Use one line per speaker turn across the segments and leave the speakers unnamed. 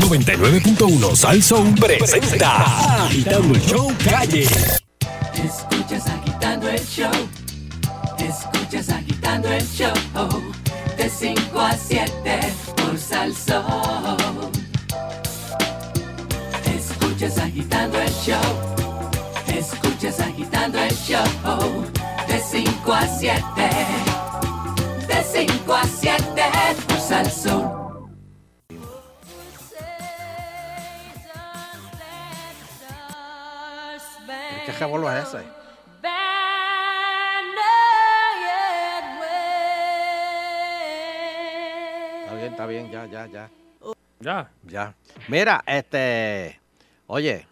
99.1 Sal Soul presenta Agitando el Show Calle.
Escuchas agitando el show. Escuchas agitando el show. De 5 a 7 por Salsón. Escuchas agitando el show. Escuchas agitando el show. De 5 a 7. De 5 a 7 por Salsón.
¿Qué revuelo es ese? Está bien, está bien, ya, ya, ya.
Ya.
Ya. Mira, este. Oye,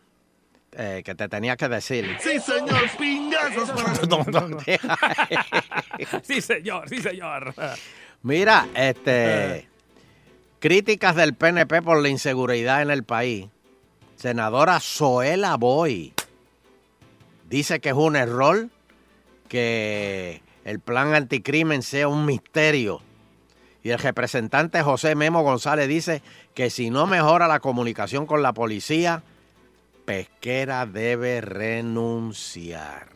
eh, que te tenía que decir.
Sí, señor, pingazos para
No, no, deja.
Sí, señor, sí, señor.
Mira, este. Críticas del PNP por la inseguridad en el país. Senadora Zoela Boy dice que es un error que el plan anticrimen sea un misterio. Y el representante José Memo González dice que si no mejora la comunicación con la policía, Pesquera debe renunciar.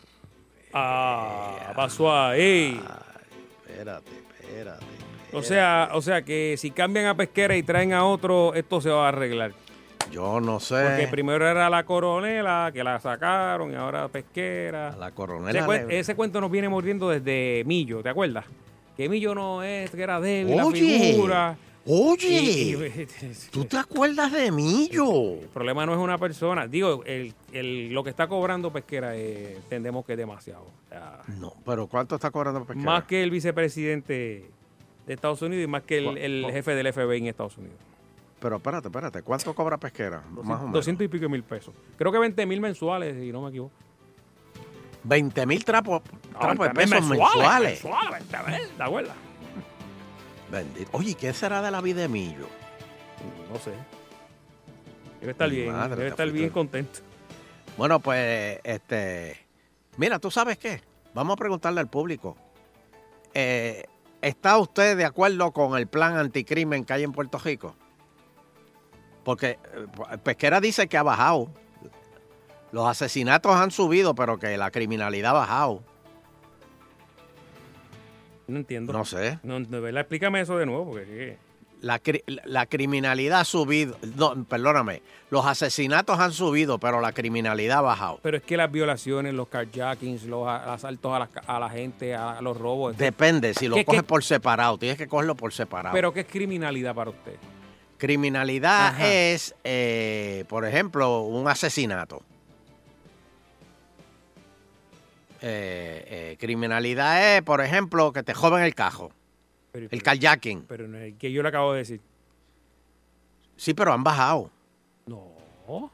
Ah, pasó ahí.
Espérate, espérate.
O sea, o sea que si cambian a pesquera y traen a otro, esto se va a arreglar.
Yo no sé.
Porque primero era la coronela, que la sacaron, y ahora pesquera.
la coronela. le-
ese cuento nos viene mordiendo desde Millo, ¿te acuerdas? Que Millo no es, que era débil, la
Oye,
figura.
Oye, ¿tú te acuerdas de Millo?
El problema no es una persona. Digo, el, el- lo que está cobrando Pesquera eh, entendemos que es demasiado. O sea,
No, pero ¿cuánto está cobrando Pesquera?
más que el vicepresidente de Estados Unidos y más que el,
¿Cu-
el jefe del FBI en Estados Unidos.
Pero espérate, espérate, ¿cuánto cobra Pesquera? Más o menos.
200 y pico mil pesos. Creo que 20 mil mensuales, si no me equivoco.
20 mil trapos, trapos de
20
pesos mensuales.
mensuales, 20 mil, ¿te acuerdas?
Bendito. Oye, ¿qué será de la vida de Millo?
No sé. Debe estar
Mi
bien,
madre,
debe estar bien contento.
Bueno, pues, este. Mira, ¿tú sabes qué? Vamos a preguntarle al público. Eh, ¿Está usted de acuerdo con el plan anticrimen que hay en Puerto Rico? Porque eh, Pesquera dice que ha bajado. Los asesinatos han subido, pero que la criminalidad ha bajado.
No entiendo.
No sé.
No, verdad, explícame eso de nuevo, porque.
La, la criminalidad ha subido. No, perdóname. Los asesinatos han subido, pero la criminalidad ha bajado.
Pero es que las violaciones, los carjackings, los asaltos a la, a la gente, a los robos.
Depende, si lo
¿Qué-
coges por separado, tienes que cogerlo por separado.
Pero ¿qué es criminalidad para usted?
Criminalidad
Ajá.
es, eh, por ejemplo, un asesinato. Eh, eh, criminalidad es, por ejemplo, que te joven el cajo.
Pero,
El carjacking.
pero no es que yo le acabo de decir.
Sí, pero han bajado.
No.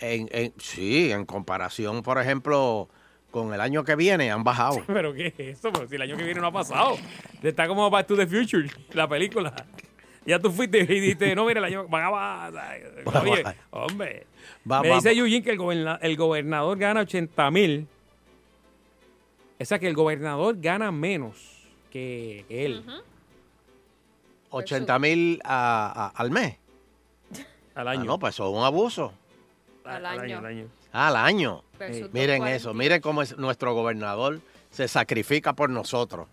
En, en- sí, en comparación, por ejemplo, con el año que viene, han bajado.
¿Pero qué es eso? Pero si el año que viene no ha pasado. Está como Back to the Future, la película. Ya tú fuiste y dijiste, no, mira, el año van a bajar. Oye, hombre.
Va-
me
va-
dice Eugene que el, goberna- el gobernador gana 80 mil. O sea, que el gobernador gana menos que él
80 mil a- a- al mes.
al
Ah,
año.
no, pues eso es un abuso.
Al año.
al año.
Ah, al año.
Versus
Miren
240.
eso, miren cómo es nuestro gobernador se sacrifica por nosotros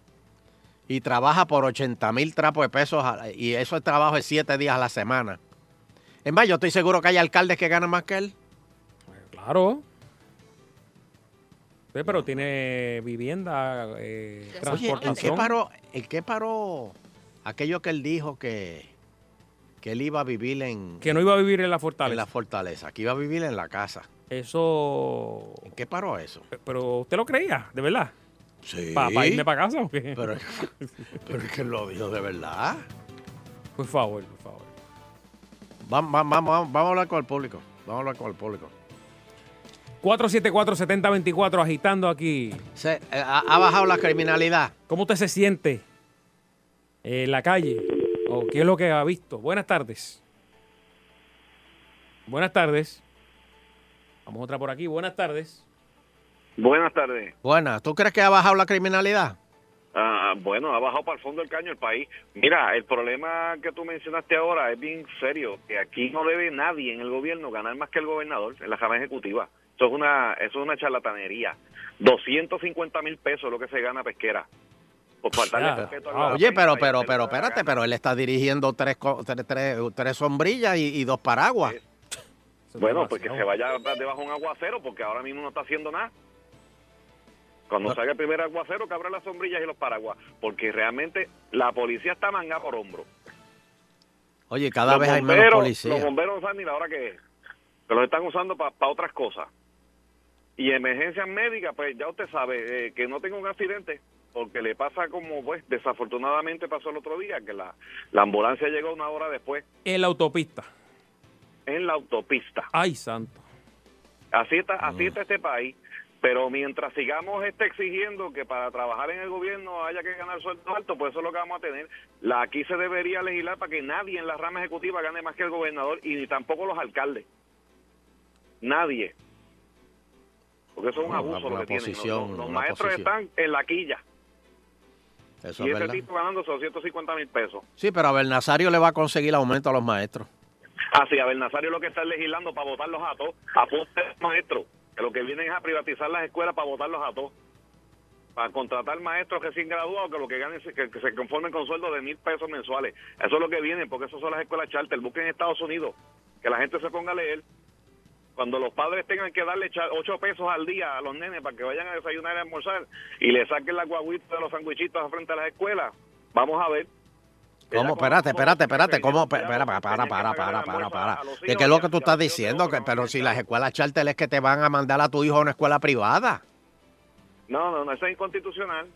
y trabaja por 80 mil trapos de pesos y eso es trabajo de 7 días a la semana. Es más, yo estoy seguro que hay alcaldes que ganan más que él.
Claro. Sí, pero tiene vivienda, eh,
sé.
Oye, ¿en
transportación.
qué paró, en qué paró aquello que él dijo que, que él iba a vivir en,
Que no iba a vivir en la
en
fortaleza.
la fortaleza, que iba a vivir en la casa?
Eso.
¿En qué paró eso?
Pero usted lo creía, de verdad.
Sí.
¿Para irme para casa o qué?
Pero, pero es que lo dijo de verdad.
Por favor, por favor.
Vamos, vamos, vamos, vamos a hablar con el público. Vamos a hablar con el público.
474-7024 agitando aquí.
Se- eh, ha, ha bajado la criminalidad.
¿Cómo usted se siente en la calle? ¿O qué es lo que ha visto? Buenas tardes. Buenas tardes. Vamos otra por aquí. Buenas tardes.
Buenas tardes.
Buena, ¿tú crees que ha bajado la criminalidad?
Ah, bueno, ha bajado para el fondo del caño el país. Mira, el problema que tú mencionaste ahora es bien serio, que aquí no debe nadie en el gobierno ganar más que el gobernador en la Cámara Ejecutiva. Eso es una, eso es una charlatanería. 250 mil pesos es lo que se gana pesquera. Por faltarle
Ya.
respeto a
Ah,
Oye, pero, pero, pero, espérate, pero él está dirigiendo tres, co- tres, tres, tres sombrillas y, y dos paraguas.
Es
Bueno, pues que se vaya debajo de un aguacero porque ahora mismo no está haciendo nada. Cuando salga el primer aguacero, que abra las sombrillas y los paraguas. Porque realmente la policía está manga por hombro.
Oye, cada
Los
vez hay menos
bomberos- Los bomberos no saben ni la hora que es. Que los están usando para otras cosas. Y emergencias médicas, pues ya usted sabe, eh, que no tenga un accidente, porque le pasa como, pues, desafortunadamente pasó el otro día, que la, la ambulancia llegó una hora después
En la autopista.
en la autopista.
Ay, santo.
Así está, así está este país. Pero mientras sigamos este exigiendo que para trabajar en el gobierno haya que ganar sueldo alto, pues eso es lo que vamos a tener. La, aquí se debería legislar para que nadie en la rama ejecutiva gane más que el gobernador y ni tampoco los alcaldes. Nadie. Porque eso es un abuso lo que tienen.
posición,
Los, los maestros
posición.
están en la quilla.
Eso
y
es verdad.
tipo ganando 250 mil pesos.
Sí, pero a Bernasario le va a conseguir aumento a los maestros.
Así, a Bernasario lo que está legislando para votarlos a todos, a todos los maestros, que lo que vienen es a privatizar las escuelas para votarlos a todos. Para contratar maestros recién graduados que lo que ganen, que, que se conformen con sueldos de mil pesos mensuales. Eso es lo que vienen, porque eso son las escuelas charter. Busquen en Estados Unidos, que la gente se ponga a leer. Cuando los padres tengan que darle ocho pesos al día a los nenes para que vayan a desayunar y almorzar y le saquen la guaguita de los sandwichitos frente a las escuelas, vamos a ver.
¿Cómo? Espérate, espérate, espérate. ¿Cómo? Espera, para, para, para, para, para, para. ¿De qué es lo que tú estás diciendo? Que, pero si las escuelas charter es que te van a mandar a tu hijo a una escuela privada.
No, no, no, eso es inconstitucional.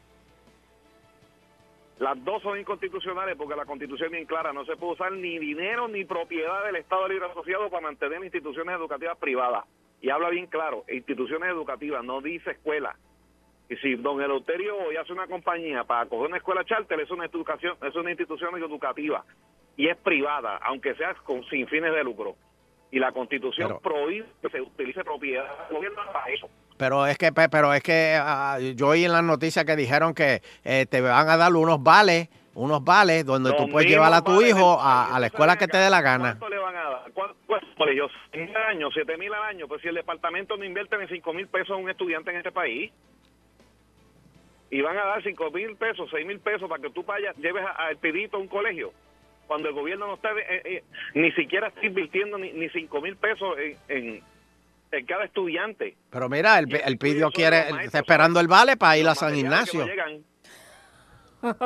Las dos son inconstitucionales porque la constitución es bien clara. No se puede usar ni dinero ni propiedad del Estado Libre Asociado para mantener instituciones educativas privadas. Y habla bien claro, instituciones educativas, no dice escuela. Y si don Eleuterio hoy hace una compañía para coger una escuela charter, es una, educación, es una institución educativa y es privada, aunque sea con, sin fines de lucro. Y la constitución
Pero-
prohíbe que se utilice propiedad del gobierno para eso.
Pero es que, pe- pero es que ah, yo oí en las noticias que dijeron que eh, te van a dar unos vales, unos vales donde tú puedes llevar a tu hijo a, la
¿Tú
escuela que te dé la gana.
¿Cuánto le van a dar? ¿Cuánto, colegios? ¿Mil al año? ¿Siete mil al año? Pues si el departamento no invierte ni cinco mil pesos a un estudiante en este país y van a dar cinco mil pesos, seis mil pesos para que tú vayas, lleves al pedito a un colegio cuando el gobierno no está eh, eh, ni siquiera está invirtiendo ni, ni cinco mil pesos en, en, en cada estudiante.
Pero mira, el,
el
pidio quiere,
maestros,
está esperando el vale para ir a San
no
Ignacio.
llegan.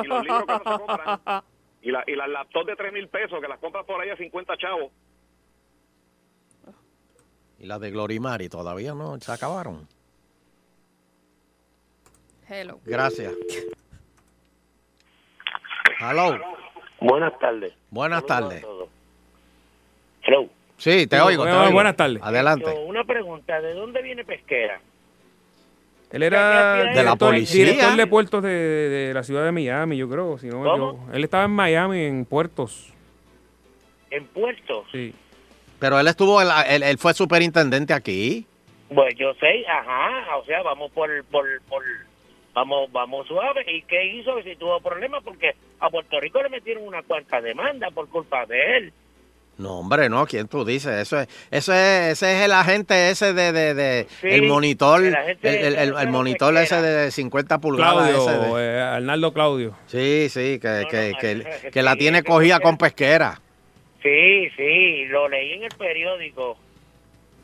y los libros que no se compran. Y, la, y las laptops de tres mil pesos que las compras por ahí a 50 chavos.
Y las de Glorimari todavía no, se acabaron.
Hello.
Gracias. Hello.
Buenas tardes.
Buenas tardes.
Hello.
Sí, te oigo. te
buenas-
oigo.
buenas tardes.
Adelante.
Yo, Una pregunta, ¿de dónde viene Pesquera?
Él era
De la
director-
policía.
director de puertos de, de la ciudad de Miami, yo creo. Si no equivoco. Él estaba en Miami, en puertos.
En Puerto.
Sí.
Pero él estuvo, la- él, él fue superintendente aquí.
Pues yo sé, ajá, o sea, vamos por, por, por, vamos, vamos suave. ¿Y qué hizo? Si tuvo problemas, porque a Puerto Rico le metieron una cuanta demanda por culpa de él.
No, hombre, no, ¿quién tú dices? Eso es, eso es, ese es el agente ese de, de, de
Sí,
el monitor,
el
el,
agente
el, el- el
de
monitor ese de 50 pulgadas. ese
Claudio,
de-
eh, Arnaldo Claudio.
sí, sí, que,
No,
que,
no,
que,
ese-
que la
sí,
tiene
ese
cogida con pesquera.
Sí, sí, lo leí en el periódico.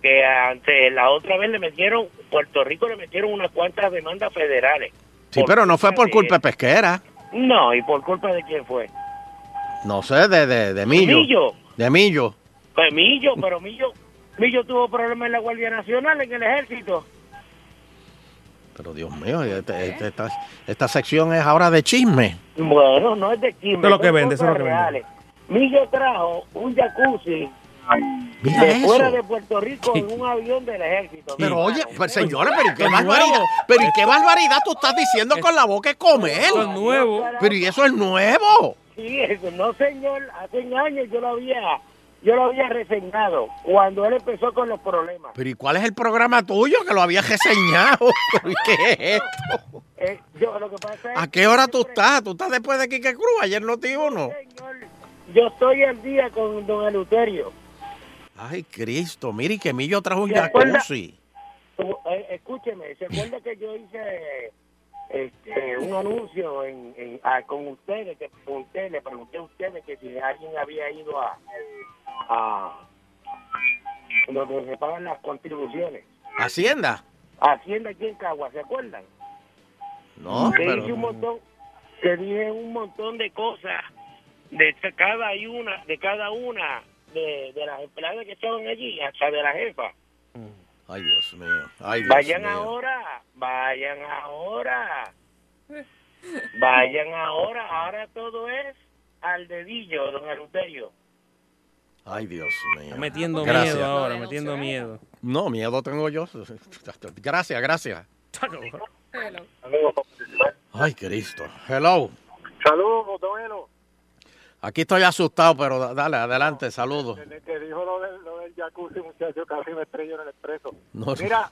Que antes, la otra vez le metieron, Puerto Rico le metieron unas cuantas demandas federales.
Sí, pero no fue por culpa de
de-
pesquera.
No, ¿y por culpa de quién fue?
No sé, de, de, de Millo.
Millo.
De Millo.
Pues Millo, pero Millo, Millo tuvo problemas en la Guardia Nacional, en el ejército.
Pero Dios mío, este- este- esta, esta sección es ahora de chisme.
Bueno, no es de chisme.
Es lo que vende, eso es lo que vende.
Millo trajo un jacuzzi
Mira
de
eso.
fuera de Puerto Rico en un avión del ejército.
Pero
Mira,
oye,
eso
pues,
es-
señores, pero ¿y qué
es
barbaridad? Pero ¿y qué barbaridad tú estás diciendo con la boca de comer?
Esto es nuevo.
Pero ¿y eso es nuevo?
Sí, eso, no señor, hace años yo lo había, yo lo había reseñado cuando él empezó con los problemas.
Pero ¿y cuál es el programa tuyo que lo había reseñado? ¿Pero ¿y qué es esto?
eh, yo lo que pasa es
¿A qué hora tú estás? ¿Tú estás después de Quique Cruz? Ayer no te uno.
Señor, yo estoy al día con don Eleuterio.
Ay, Cristo. Mire, que Millo trajo un jacuzzi.
Eh, escúcheme, ¿se acuerda que yo hice este, un anuncio en, en- ah, con ustedes? Que pregunté, le pregunté a ustedes que si alguien había ido a, a donde se pagan las contribuciones.
¿Hacienda?
Hacienda aquí en Cagua, ¿se acuerdan?
No,
que
pero...
hice un montón, que dije un montón de cosas de ca- cada y una, de cada una de, de las empleadas que estaban allí, hasta de la jefa.
Ay, Dios mío. Ay, Dios
Vayan
mío.
ahora, vayan ahora, vayan ahora, ahora todo es al dedillo, don Eleuterio.
Ay, Dios mío.
Está metiendo
Gracias.
miedo ahora, metiendo miedo.
No, miedo tengo yo. Gracias, gracias. Ay, Cristo. Hello.
Saludos, don Elo.
Aquí estoy asustado, pero da- dale, adelante, saludos.
Desde que dijo lo del, lo del jacuzzi, muchacho, casi me estrello en el expreso.
No,
Mira,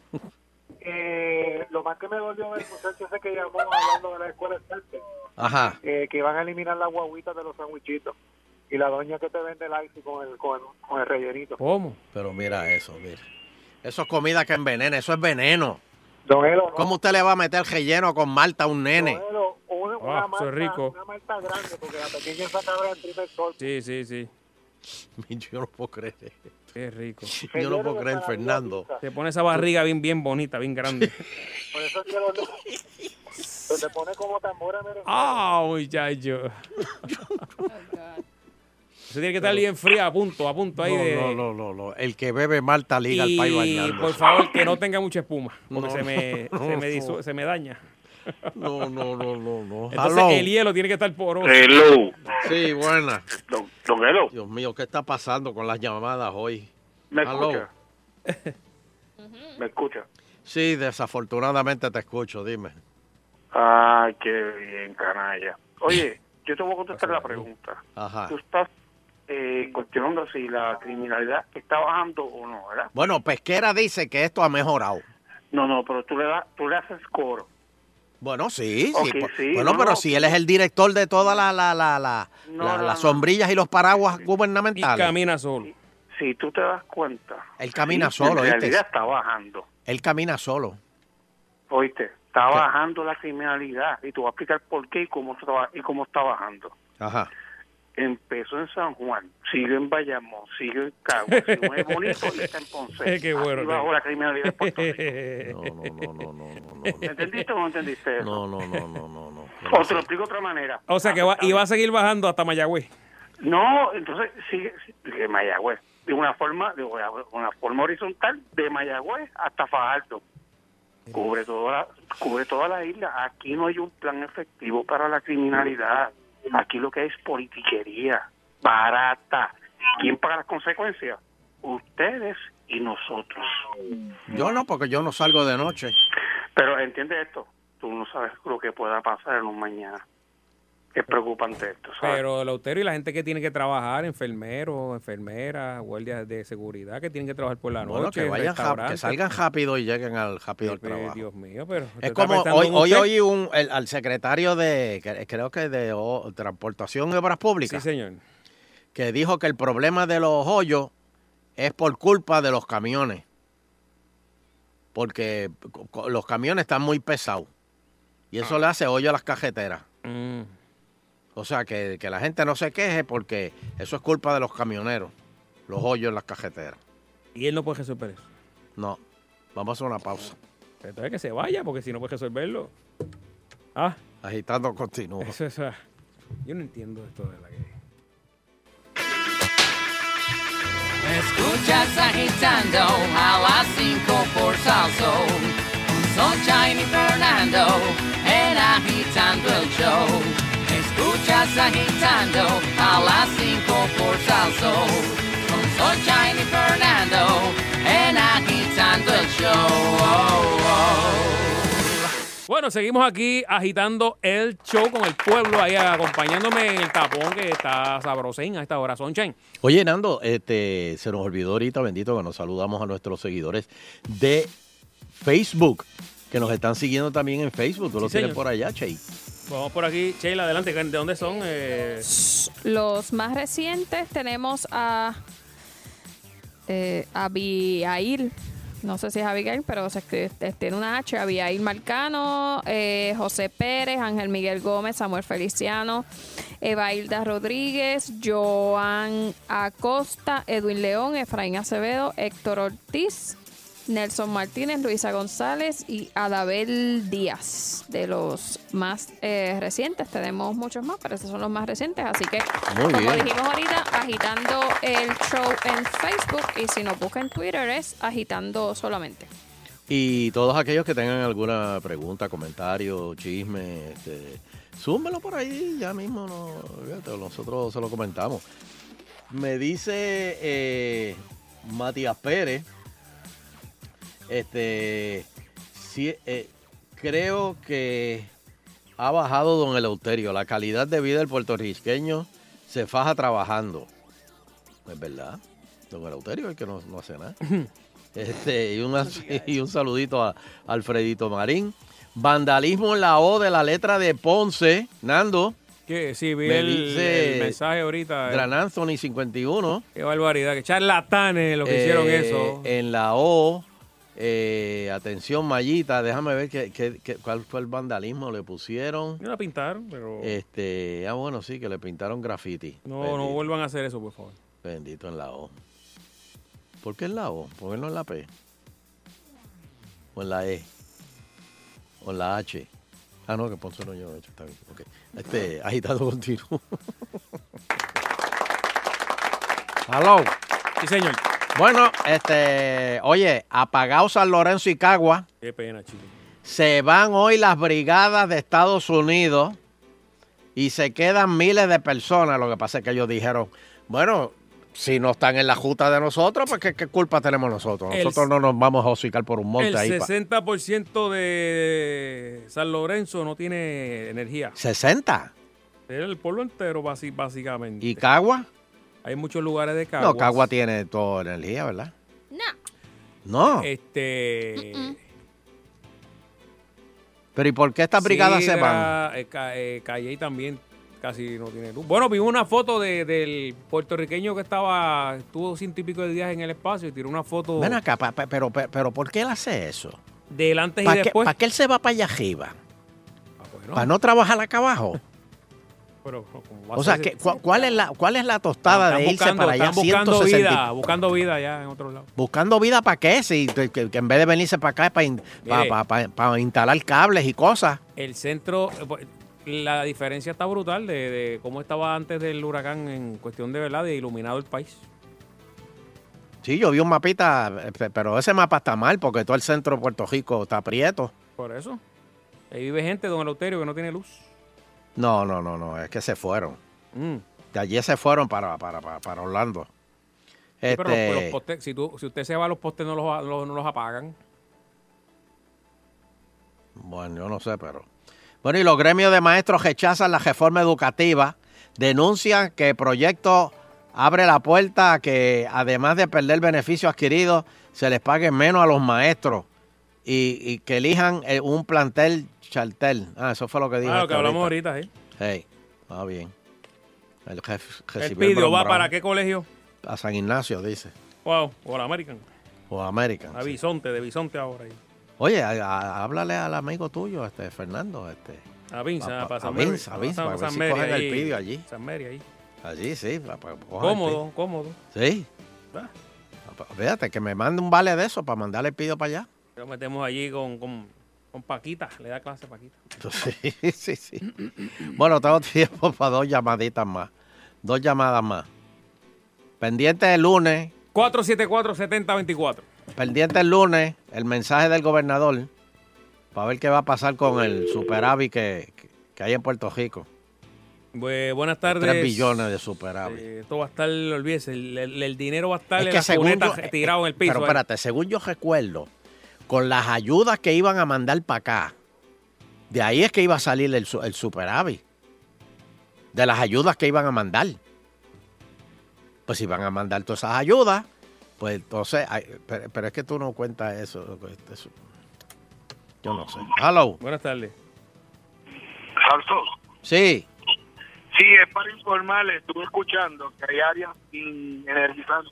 eh, lo más que me dolió del muchacho ese que llamó hablando de la escuela Starter,
Ajá.
eh, que van a eliminar las guaguitas de los sandwichitos. Y la doña que te vende el ice con el, con el, con el rellenito.
¿Cómo?
Pero mira eso, mira. Eso es comida que envenena, eso es veneno.
Don Elo, no.
¿Cómo usted le va a meter relleno con malta a un nene?
Don Elo, una, una
Ah,
malta,
rico.
una malta grande, porque la pequeña esa cabra en primer.
Sí, sí, sí.
Yo no puedo creer.
Qué rico.
Yo no puedo creer, Fernando.
Se pone esa barriga bien, bien bonita, bien grande.
Por eso es que lo, se te pone como tambora.
¡Ah, muchacho! Eso tiene que estar bien fría, a punto, a punto ahí de...
No, no, no, no. El que bebe malta liga al país
Y
bañando.
por favor, que no tenga mucha espuma, porque
No,
se, me,
no,
se, me
no.
disu- se me daña.
No, no, no, no, no.
Entonces
Hello.
el hielo tiene que estar poroso.
Hello.
Sí, buena.
Don, don Elo,
Dios mío, ¿qué está pasando con las llamadas hoy?
¿me
Hello.
escucha? ¿Me escucha?
Sí, desafortunadamente te escucho, dime.
Ay, qué bien, canalla. Oye, yo te voy a contestar la pregunta.
Ajá.
Tú estás eh, cuestionando si la criminalidad está bajando o no, ¿verdad?
Bueno, Pesquera dice que esto ha mejorado.
No, no, pero tú le, das, tú le haces coro.
Bueno, sí,
Ok,
sí. po-
sí,
bueno,
no,
pero
no.
si él es el director de todas la, la, la, la-
No,
la-
no,
las
no.
sombrillas y los paraguas
Y
gubernamentales.
camina solo.
Si tú te das cuenta.
Él camina
sí,
solo,
En
¿oíste?
realidad está bajando.
Él camina solo.
Oíste, está
¿Qué?
bajando la criminalidad. Y te voy a explicar por qué y cómo está, y cómo está bajando.
Ajá.
Empezó en San Juan, sigue en Bayamón, sigue en Cagua, sigue en Bonito y está en Ponce.
Qué bueno,
Así
tío.
bajó la criminalidad en Puerto Rico.
No, no, no, no, no, no, no.
¿Me entendiste o no entendiste eso?
No, no, no, no, no, no.
O te lo explico de otra manera.
O sea que va, y va a seguir bajando hasta Mayagüez.
No, entonces sigue de Mayagüez, de una forma, de una forma horizontal de Mayagüez hasta Fajardo. Cubre toda la, cubre toda la isla. Aquí no hay un plan efectivo para la criminalidad. Aquí lo que hay es politiquería barata. ¿Quién paga las consecuencias? Ustedes y nosotros.
Yo no, porque yo no salgo de noche.
Pero entiende esto, tú no sabes lo que pueda pasar en un mañana. Es preocupante esto, ¿sabes?
Pero el autero y la gente que tiene que trabajar, enfermeros, enfermeras, guardias de seguridad que tienen que trabajar por la noche.
Bueno, que vayan, salgan rápido y lleguen al rápido al trabajo.
Dios mío, pero... ¿usted
Es como hoy, hoy oí un, el- al secretario de, creo que de Transportación y Obras
Sí,
Públicas,
señor.
que dijo que el problema de los hoyos es por culpa de los camiones. Porque los camiones están muy pesados. Y eso le hace hoyo a las cajeteras.
Mm.
O sea, que, que la gente no se queje porque eso es culpa de los camioneros. Los hoyos en las cajeteras.
Y él no puede resolver eso.
No. Vamos a hacer una pausa.
Entonces que se vaya, porque si no puede resolverlo. Ah,
Agitando continuo.
eso es... ah, Yo no entiendo esto de la que...
Escuchas agitando a las 5 por salso. Con Sunshine y Fernando en agitando el show. Escuchas agitando a las 5 por salso. Con Sunshine y Fernando en agitando el show. Oh, oh.
Bueno, seguimos aquí agitando el show con el pueblo ahí acompañándome en el tapón que está sabrosín a esta hora. Sunshine.
Oye, Nando, este, se nos olvidó ahorita, bendito, que nos saludamos a nuestros seguidores de Facebook. que nos están siguiendo también en Facebook. Tú lo tienes por allá, Che.
Vamos por aquí. Sheila, adelante. ¿De dónde son? Eh,
Los más recientes tenemos a eh, Abigail. No sé si es Abigail, pero se tiene una H. Abigail Marcano, eh, José Pérez, Ángel Miguel Gómez, Samuel Feliciano, Evailda Rodríguez, Joan Acosta, Edwin León, Efraín Acevedo, Héctor Ortiz, Nelson Martínez, Luisa González y Adabel Díaz. De los más eh, recientes, tenemos muchos más, pero estos son los más recientes. Así que,
Muy
como
bien.
dijimos ahorita, agitando el show en Facebook y si nos busca en Twitter es agitando solamente.
Y todos aquellos que tengan alguna pregunta, comentario, chisme, este, súmelo por ahí ya mismo. No, fíjate, nosotros se lo comentamos. Me dice eh, Matías Pérez, este, sí, eh, creo que ha bajado don Eleuterio. La calidad de vida del puertorriqueño se faja trabajando. Es verdad. Don Eleuterio es el que no, no hace nada. Este, y, una- y un saludito a Alfredito Marín. Vandalismo en la O de la letra de Ponce. Nando.
¿Qué? Sí, vi
Me
el,
dice
el mensaje ahorita. eh.
Gran Anthony 51.
Qué barbaridad. Que charlatanes lo que hicieron
Eh,
eso.
En la O. eh, atención, Mayita. Déjame ver qué, qué- qué- cuál fue el vandalismo. Le pusieron.
No la pintaron, pero
Este, ah, bueno, sí, que le pintaron graffiti.
no,
Bendito,
no vuelvan a hacer eso, por favor.
bendito en la O. ¿Por qué en la O? ¿Por qué no en la P? ¿O en la E? ¿O en la H? Ah, no, que Ponce no yo está bien. ok. Este, agitado continuo. Hello.
Sí, señor.
Bueno, este, oye, apagado San Lorenzo y Cagua.
Qué pena, chico.
Se van hoy las brigadas de Estados Unidos y se quedan miles de personas. Lo que pasa es que ellos dijeron, bueno, si no están en la justa de nosotros, pues ¿qué, qué culpa tenemos nosotros?
El-
Nosotros no nos vamos a hocicar por un monte
El
ahí. pa-
60% de San Lorenzo no tiene energía.
60.
Es el pueblo entero, básicamente.
¿Y Cagua?
Hay muchos lugares de Caguas.
No, Cagua tiene toda energía, ¿verdad?
No.
No.
Este.
Pero ¿y por qué estas brigadas se van?
Eh, Ca- eh, también casi no tiene luz. Bueno, vi una foto de- del puertorriqueño que estaba, estuvo ciento y pico de días en el espacio y tiró una foto
Ven acá, pa- pa- pero, pero, pero ¿por qué él hace eso?
del antes y
¿Para qué,
después.
pa' qué él se va para allá arriba?
Ah, bueno,
¿Para no trabajar acá abajo?
Pero, ¿cómo va a
O sea, que, cu- ¿cuál, es la, ¿cuál es la tostada de irse
buscando-
para allá
están buscando
160 y-
vida, buscando vida allá en otro lado.
Buscando vida para qué, si que, que en vez de venirse para acá es para, in- instalar cables y cosas.
El centro, pues, la diferencia está brutal de, de cómo estaba antes del huracán en cuestión de verdad de iluminado el país.
Sí, yo vi un mapita, eh, pe- pero ese mapa está mal porque todo el centro de Puerto Rico está prieto.
Por eso. Ahí vive gente, don Eleuterio, que no tiene luz.
No, no, no, no, es que se fueron.
Mm.
De allí se fueron para, para, para, para Orlando.
Sí, pero los-
Este,
los postes, si, tú- si usted se va, los postes no los, los- no los apagan.
Bueno, yo no sé, pero. Bueno, y los gremios de maestros rechazan la reforma educativa, denuncian que el proyecto abre la puerta a que, además de perder beneficios adquiridos, se les pague menos a los maestros y, y que elijan eh, un plantel chartel. Ah, eso fue lo que dijo.
Ah, lo
este
que hablamos
ahorita.
ahorita, ¿eh?
Hey, va bien. El jefe recibió el
pidió, ¿va para qué colegio?
A San Ignacio, dice.
Wow, o la American.
O American.
A
sí.
Bisonte, de Bisonte ahora. ahí.
Oye, a- a- háblale al amigo tuyo, este Fernando, este.
A Vince, para
a
San
Vince, a Vince, para ver si
Mary
cogen el pidio allí.
San Mary ahí.
Allí, sí. pa- pa- cojan el
Cómodo, cómodo.
Sí.
Ah.
Fíjate que me mande un vale de eso para mandarle el pido para allá.
Lo metemos allí con, con, con Paquita. Le da clase a Paquita.
Sí, sí, sí. Bueno, tengo tiempo para dos llamaditas más. Dos llamadas más. Pendiente el lunes,
474-7024.
pendiente el lunes, el mensaje del gobernador para ver qué va a pasar con el superávit que, que- hay en Puerto Rico.
Bu- buenas tardes.
3 billones de superávit.
Eh, esto va a estar, olvídese, el, el- el dinero va a estar
Es
en
que
las
según yo-
tirado en el piso.
Pero
ahí.
espérate, según yo recuerdo, con las ayudas que iban a mandar para acá, de ahí es que iba a salir el, su- el superávit. De las ayudas que iban a mandar. Pues si van a mandar todas esas ayudas, pues entonces, pero, pero es que tú no cuentas eso. eso. Yo no sé. Hello.
Buenas tardes.
Salso.
Sí.
Sí, es para informarle, estuve escuchando que hay áreas sin energizar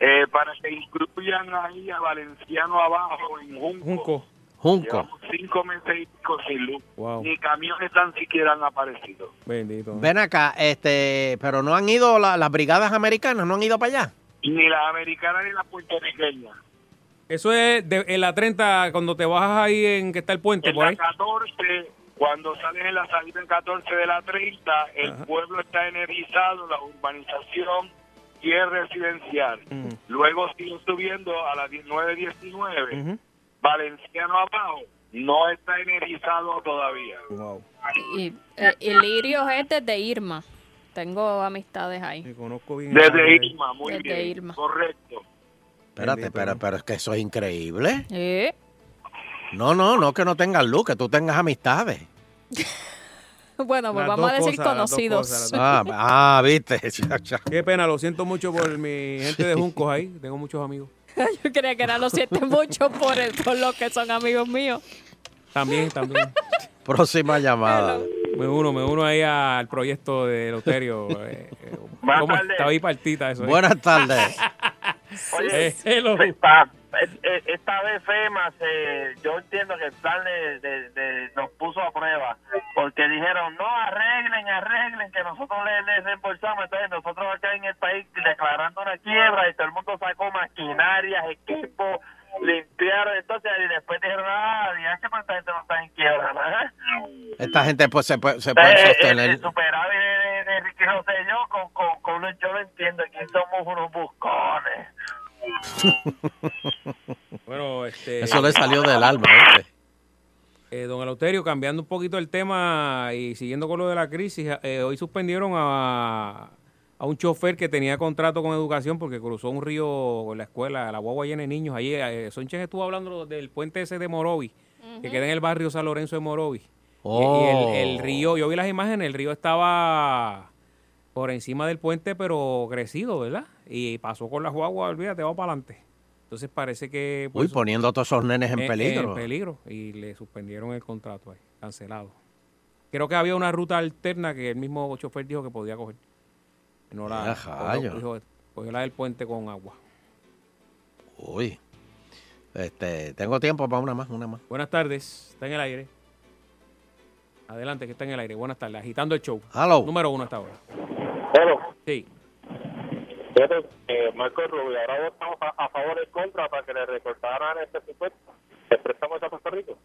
eh, para que incluyan ahí a Valenciano abajo en Junco.
Junco.
Junco.
Llevamos cinco meses y pico sin luz.
Wow.
Ni camiones tan siquiera han aparecido.
Bendito.
Ven acá, este, pero no han ido la- las brigadas americanas, no han ido para allá.
Ni las americanas ni las puertorriqueñas.
Eso es de, en la 30, cuando te bajas ahí en que está el puente,
En
por
la
ahí.
14, cuando sales en la salida en 14 de la 30, el
Ajá.
pueblo está energizado, la urbanización es residencial.
Mm.
Luego sigue subiendo a las 19-19.
Ujú.
Valenciano abajo no está energizado todavía.
Wow.
Y, eh, y Lirios es desde Irma. Tengo amistades ahí.
Me conozco bien.
Desde Irma, muy
Desde
bien.
Irma.
Correcto.
Espérate, pero,
¿no?
pero es que eso es increíble.
Eh,
No, no, no que no tengas luz, que tú tengas amistades.
Bueno, pues vamos a decir
cosas,
conocidos.
cosas,
Ah, ah viste.
Qué pena, lo siento mucho por mi gente de Juncos ahí. Tengo muchos amigos.
Yo creía que era lo siente mucho por, el, por los que son amigos míos.
También, también.
Próxima llamada.
Me uno, me uno ahí al proyecto de Loterio. Eh, eh,
Buenas
¿cómo
tardes.
Estaba ahí partita eso. eh.
Buenas tardes.
Oye,
Eh, hello.
Esta vez FEMA, se, yo entiendo que el plan de, de- de- nos puso a prueba, porque dijeron, no, arreglen, arreglen, que nosotros les, les reembolsamos. Entonces nosotros acá en el país declarando una quiebra y todo el mundo sacó maquinarias, equipos, limpiaron. Entonces y después dijeron, ah, ya que esta gente no está en quiebra, ¿verdad?
Esta gente pues se puede, se puede
Eh, el,
sostener.
el superávit de, de Ricky Rosselló con, con, con yo lo entiendo, aquí somos unos buscones.
Este.
Eso le salió del alma, ¿viste?
Eh, don Eleuterio, cambiando un poquito el tema y siguiendo con lo de la crisis, eh, hoy suspendieron a, a un chofer que tenía contrato con educación porque cruzó un río con la escuela, la guagua llena de niños. Allí, eh, estuvo hablando del puente ese de Morovi, que queda en el barrio San Lorenzo de Morovi. Y-
Oh.
Y, el, el río, yo vi las imágenes, el río estaba por encima del puente, pero crecido, ¿verdad? Y pasó con las guaguas, olvídate, va para adelante. Entonces parece que...
Uy, poniendo a todos esos nenes en
eh,
peligro.
En peligro. Y le suspendieron el contrato ahí, cancelado. Creo que había una ruta alterna que el mismo chofer dijo que podía coger. No la, cogió, cogió la del puente con agua.
Uy. Este, tengo tiempo para una más, una más.
Buenas tardes, está en el aire. Adelante, que está en el aire. Buenas tardes, agitando el show.
Hello.
Número uno hasta ahora.
Pero,
Sí.
Eh, Marco Rubio, ahora votamos a, a favor y contra para que le recortaran este supuesto. ¿Le prestamos a Puerto Rico?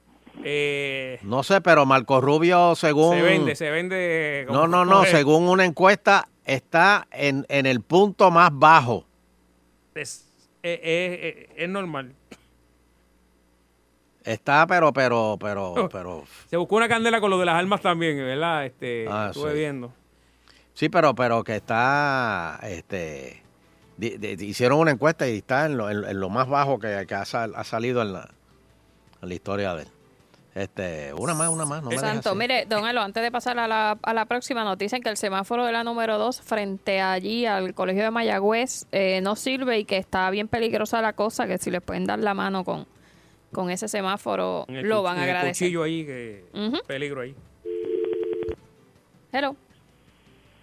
Eh,
No sé, pero Marco Rubio, según.
se vende, se vende. como-
No, no, no. Según una encuesta, está en, en el punto más bajo.
Es, es- es- es normal.
Está, pero, pero, pero, pero.
Se buscó una candela con lo de las armas también, ¿verdad? Este,
Ah,
estuve
sí.
viendo.
Sí, pero, pero que está. Este. di- di- hicieron una encuesta y está en lo, en- en lo más bajo que, que ha, sal- ha salido en la, en la historia de él. Este, una más, una más. No
Santo, mire, don Elo, antes de pasar a la, a la próxima, nos dicen que el semáforo de la número 2 frente allí al colegio de Mayagüez eh, no sirve y que está bien peligrosa la cosa, que si les pueden dar la mano con, con ese semáforo, lo van a
en el
agradecer.
cuchillo ahí, que peligro ahí.
Hello.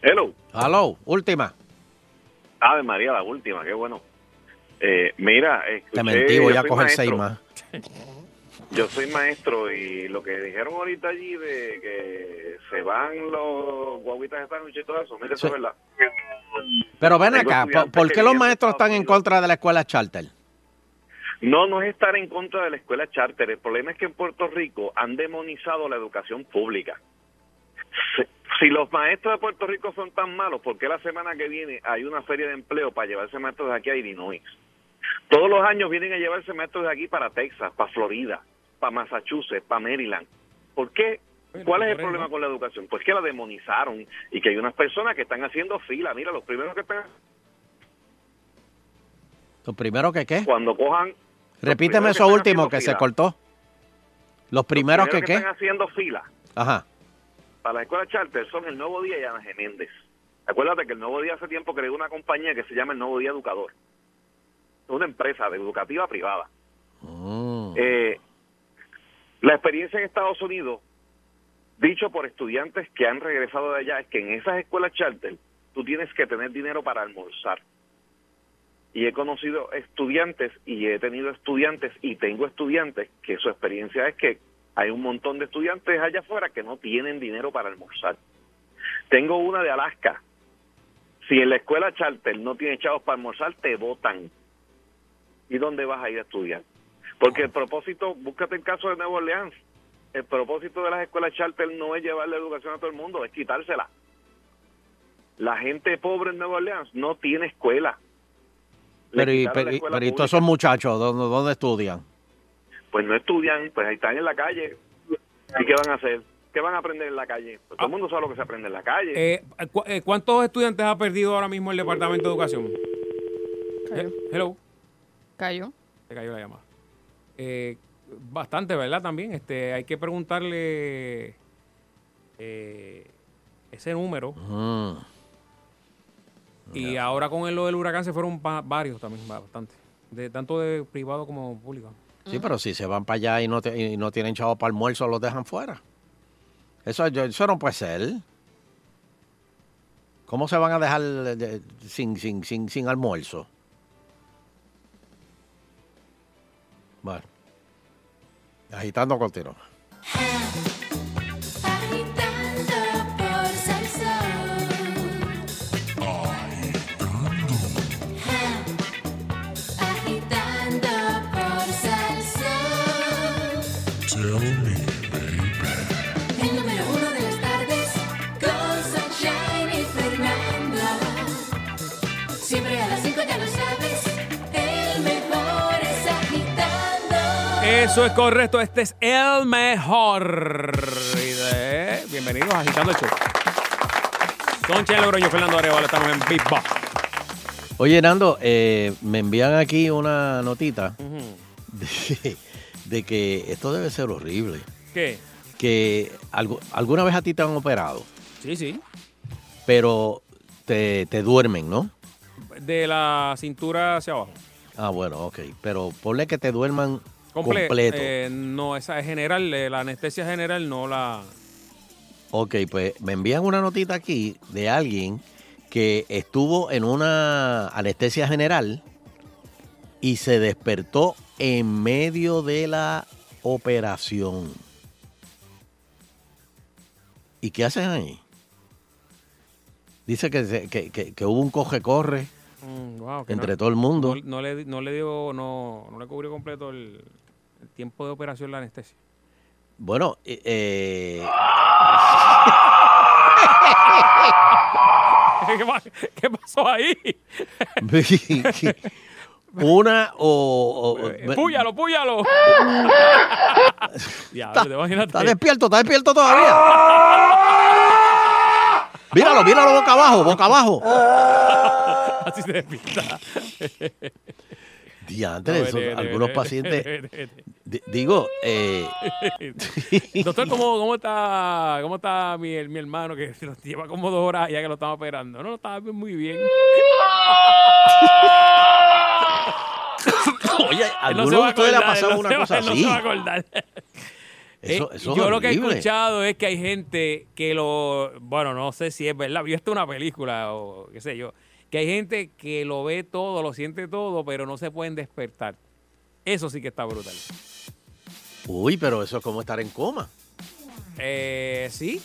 Hello.
Hello, última.
Ave María, la última, qué bueno. Eh, mira, escuché-
Te mentí, voy a coger
maestro.
seis más.
Yo soy maestro y lo que dijeron ahorita allí de que se van los guaguitas de sándwich y todo eso, mire, eso
Sí.
es verdad.
Pero ven
Tengo
acá, ¿por, por qué los maestros están en contra de la escuela charter?
No, no es estar en contra de la escuela charter. El problema es que en Puerto Rico han demonizado la educación pública. Si, los maestros de Puerto Rico son tan malos, ¿por qué la semana que viene hay una feria de empleo para llevarse maestros de aquí a Illinois? Todos los años vienen a llevarse maestros de aquí para Texas, para Florida, para Massachusetts, para Maryland. ¿Por qué? ¿Cuál es el problema con la educación? Pues que la demonizaron y que hay unas personas que están haciendo fila. Mira, los primeros que están
¿Lo primero que qué?
cuando cojan
Repíteme
primeros que
eso último que se cortó. Los primeros que
que
qué?
están haciendo fila
Ajá.
Para la escuela charter son el Nuevo Día y Ana Geméndez. Acuérdate que el Nuevo Día hace tiempo creó una compañía que se llama el Nuevo Día Educador. Es una empresa de educativa privada.
Mm.
Eh, La experiencia en Estados Unidos, dicho por estudiantes que han regresado de allá, es que en esas escuelas charter tú tienes que tener dinero para almorzar. Y he conocido estudiantes y he tenido estudiantes y tengo estudiantes que su experiencia es que hay un montón de estudiantes allá afuera que no tienen dinero para almorzar. Tengo una de Alaska. Si en la escuela charter no tienes chavos para almorzar, te votan. ¿Y dónde vas a ir a estudiar? Porque el propósito, búscate el caso de Nueva Orleans, el propósito de las escuelas charter no es llevar la educación a todo el mundo, es quitársela. La gente pobre en Nueva Orleans no tiene escuela. Le
Pero, y, pero,
escuela
pero ¿y todos esos muchachos, ¿dónde, dónde estudian?
Pues no estudian, pues ahí están en la calle. ¿Y qué van a hacer? ¿Qué van a aprender en la calle? Pues todo el mundo sabe lo que se aprende en la calle.
Eh, cu- eh, ¿Cuántos estudiantes ha perdido ahora mismo el Departamento de Educación?
Cayó.
Eh, hello.
Cayó.
Se cayó la llamada. Eh, bastante, ¿verdad? También este, hay que preguntarle eh, ese número. Y ahora con el- lo del huracán se fueron va- varios también, bastante. De, tanto de privado como público.
Sí, pero si se van para allá y no, te- y no tienen chavos para almuerzo, los dejan fuera. Eso, eso no puede ser. ¿Cómo se van a dejar de- sin, sin, sin, sin almuerzo? Bueno. Agitando continuo.
Eso es correcto, este es el mejor. De- bienvenidos a Agitando el Show. Con Chelo Groño, Fernando Arevalo, estamos en Big Box.
Oye, Nando, eh, me envían aquí una notita de, de que esto debe ser horrible.
¿Qué?
Que algu- alguna vez a ti te han operado,
Sí, sí.
pero te, te duermen, ¿no?
De la cintura hacia abajo.
Ah, bueno, ok. Pero ponle que te duerman
Comple-
completo.
eh, no, esa es general, eh, la anestesia general no la...
Ok, pues me envían una notita aquí de alguien que estuvo en una anestesia general y se despertó en medio de la operación. ¿Y qué hacen ahí? Dice que, que, que- que hubo un coge-corre
Mm, wow,
entre
no-
todo el mundo.
No, no le, no le dio, no, no le cubrió completo el, el tiempo de operación la anestesia.
Bueno, eh, eh,
¿Qué, pa- qué pasó ahí?
una o... o-
Eh, ¡Púyalo, púyalo! Diablo,
Está,
te
está despierto, está despierto todavía. Míralo, míralo boca abajo, boca abajo.
Así se despierta.
Diantre,
No,
algunos pacientes, digo, eh,
Doctor, ¿cómo, cómo está, cómo está mi, mi hermano que nos lleva como dos horas ya que lo estamos operando? No, no, bien, muy bien.
oye,
no
algunos
va
de ustedes le ha pasado
no
una cosa
él no
así.
se va a acordar.
Eso,
Eh,
es
yo lo que he escuchado es que hay gente que lo, bueno, no sé si es verdad, yo esto es una película o qué sé yo, que hay gente que lo ve todo, lo siente todo, pero no se pueden despertar. Eso sí que está brutal.
Uy, pero eso es como estar en coma.
Eh, sí,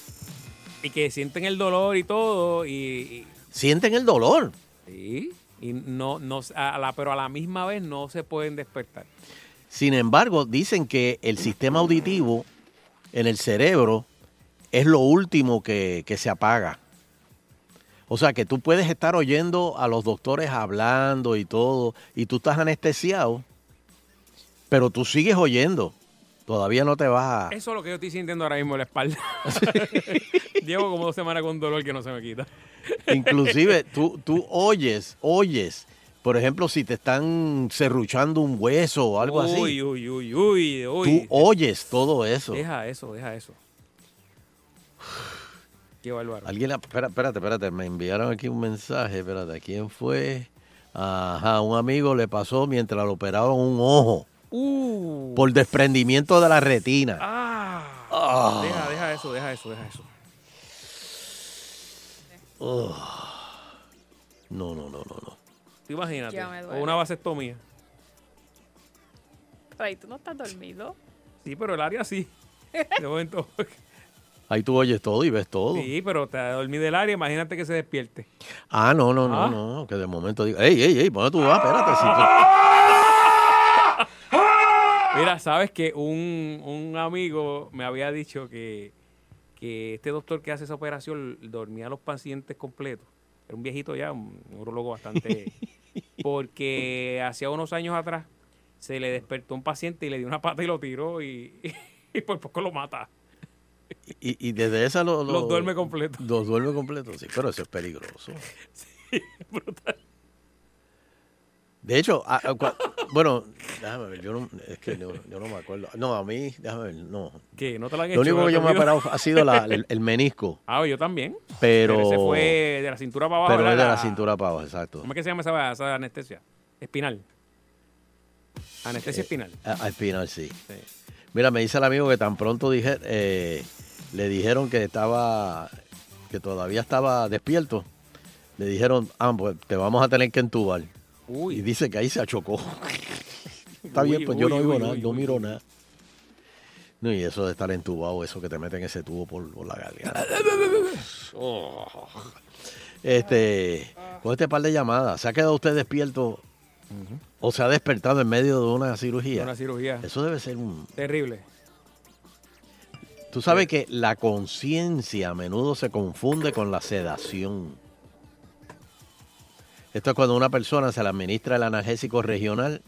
y que sienten el dolor y todo, y, y-
Sienten el dolor.
sí, y no, no, a la, pero a la misma vez no se pueden despertar.
Sin embargo, dicen que el sistema auditivo en el cerebro es lo último que, que se apaga. O sea, que tú puedes estar oyendo a los doctores hablando y todo, y tú estás anestesiado, pero tú sigues oyendo. Todavía no te vas a...
Eso es lo que yo estoy sintiendo ahora mismo en la espalda. Llevo como dos semanas con dolor que no se me quita.
Inclusive, tú, tú oyes, oyes. Por ejemplo, si te están serruchando un hueso o algo así.
Uy, uy, uy, uy,
Tú
uy.
oyes todo eso.
Deja eso, deja eso. Qué bárbaro.
Alguien, espera, espérate, espérate, me enviaron aquí un mensaje, espérate, ¿quién fue? Ajá, un amigo le pasó mientras lo operaban un ojo.
Uh.
por desprendimiento de la retina.
Ah.
Ah.
Deja, deja eso, deja eso, deja eso.
Oh. No, no, no, no, no.
Tú imagínate. O una vasectomía.
Pero ahí tú no estás dormido.
Sí, pero el área sí. De momento.
Ahí tú oyes todo y ves todo.
Sí, pero te dormí del área, imagínate que se despierte.
Ah, no, no, no,
Ah.
no. Que de momento diga, ey, ey, ey, ¿dónde tú vas? Espérate. si tú-
Mira, sabes que un, un amigo me había dicho que, que este doctor que hace esa operación dormía a los pacientes completos. Era un viejito ya, un neurólogo bastante. porque hacía unos años atrás se le despertó un paciente y le dio una pata y lo tiró y, y por poco lo mata.
Y, y desde esa lo, lo-
Los duerme completo.
Los duerme completo, sí, pero eso es peligroso. De hecho, a- a- cua- bueno, déjame ver, yo no, es que yo, yo no me acuerdo. No, a mí, déjame ver, no.
¿Qué? ¿No te lo han
Lo
hecho?
único
¿No
que yo me he operado ha sido la- el, el menisco,
Ah, yo también.
pero,
ese fue de la cintura para abajo.
pero es de la cintura para abajo, exacto.
¿Cómo es que se llama esa, esa anestesia? Espinal. Anestesia espinal.
A- Al final, sí.
Sí.
Mira, me dice el amigo que tan pronto dije, eh, le dijeron que estaba, que todavía estaba despierto. Le dijeron, ah, pues te vamos a tener que entubar.
Uy.
Y dice que ahí se achocó. Está
Uy,
bien, pues yo no oigo nada, no miro nada. No, y eso de estar entubado, eso que te meten ese tubo por, por la garganta. Oh. Este, con este par de llamadas, ¿se ha quedado usted despierto o se ha despertado en medio de una cirugía?
Una cirugía.
Eso debe ser un...
Terrible.
Tú sabes que la conciencia a menudo se confunde con la sedación. Esto es cuando a una persona se le administra el analgésico regional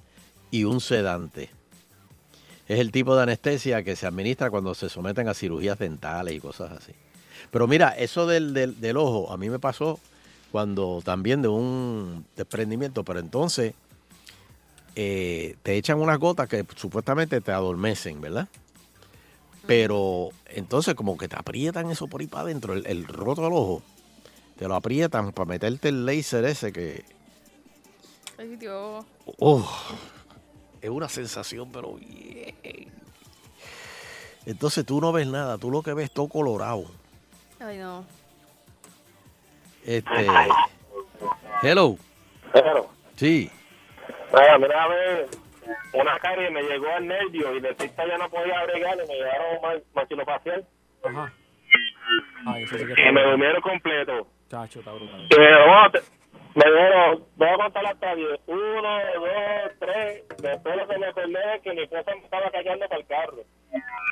y un sedante. Es el tipo de anestesia que se administra cuando se someten a cirugías dentales y cosas así. Pero mira, eso del, del- del ojo, a mí me pasó cuando también de un desprendimiento, pero entonces eh, te echan unas gotas que supuestamente te adormecen, ¿verdad? Pero entonces como que te aprietan eso por ahí para adentro, el, el roto del ojo. Te lo aprietan para meterte el láser ese que...
Ay, Dios.
¡Oh! es una sensación, pero bien. Entonces tú no ves nada, tú lo que ves es todo colorado.
Ay, no.
Este... Hello.
Pero,
Sí.
Mira, mira, a ver, una carie me llegó al nervio y de pista ya no podía bregar y me llevaron mal maxilofacial
Ajá. Ay, eso sí que
y me durmieron completo.
Chacho, está brutal.
Y me dijeron, me dijeron, voy a contar hasta 10. Uno, dos, tres. Después lo que me acordé es que mi esposa me estaba callando para el carro.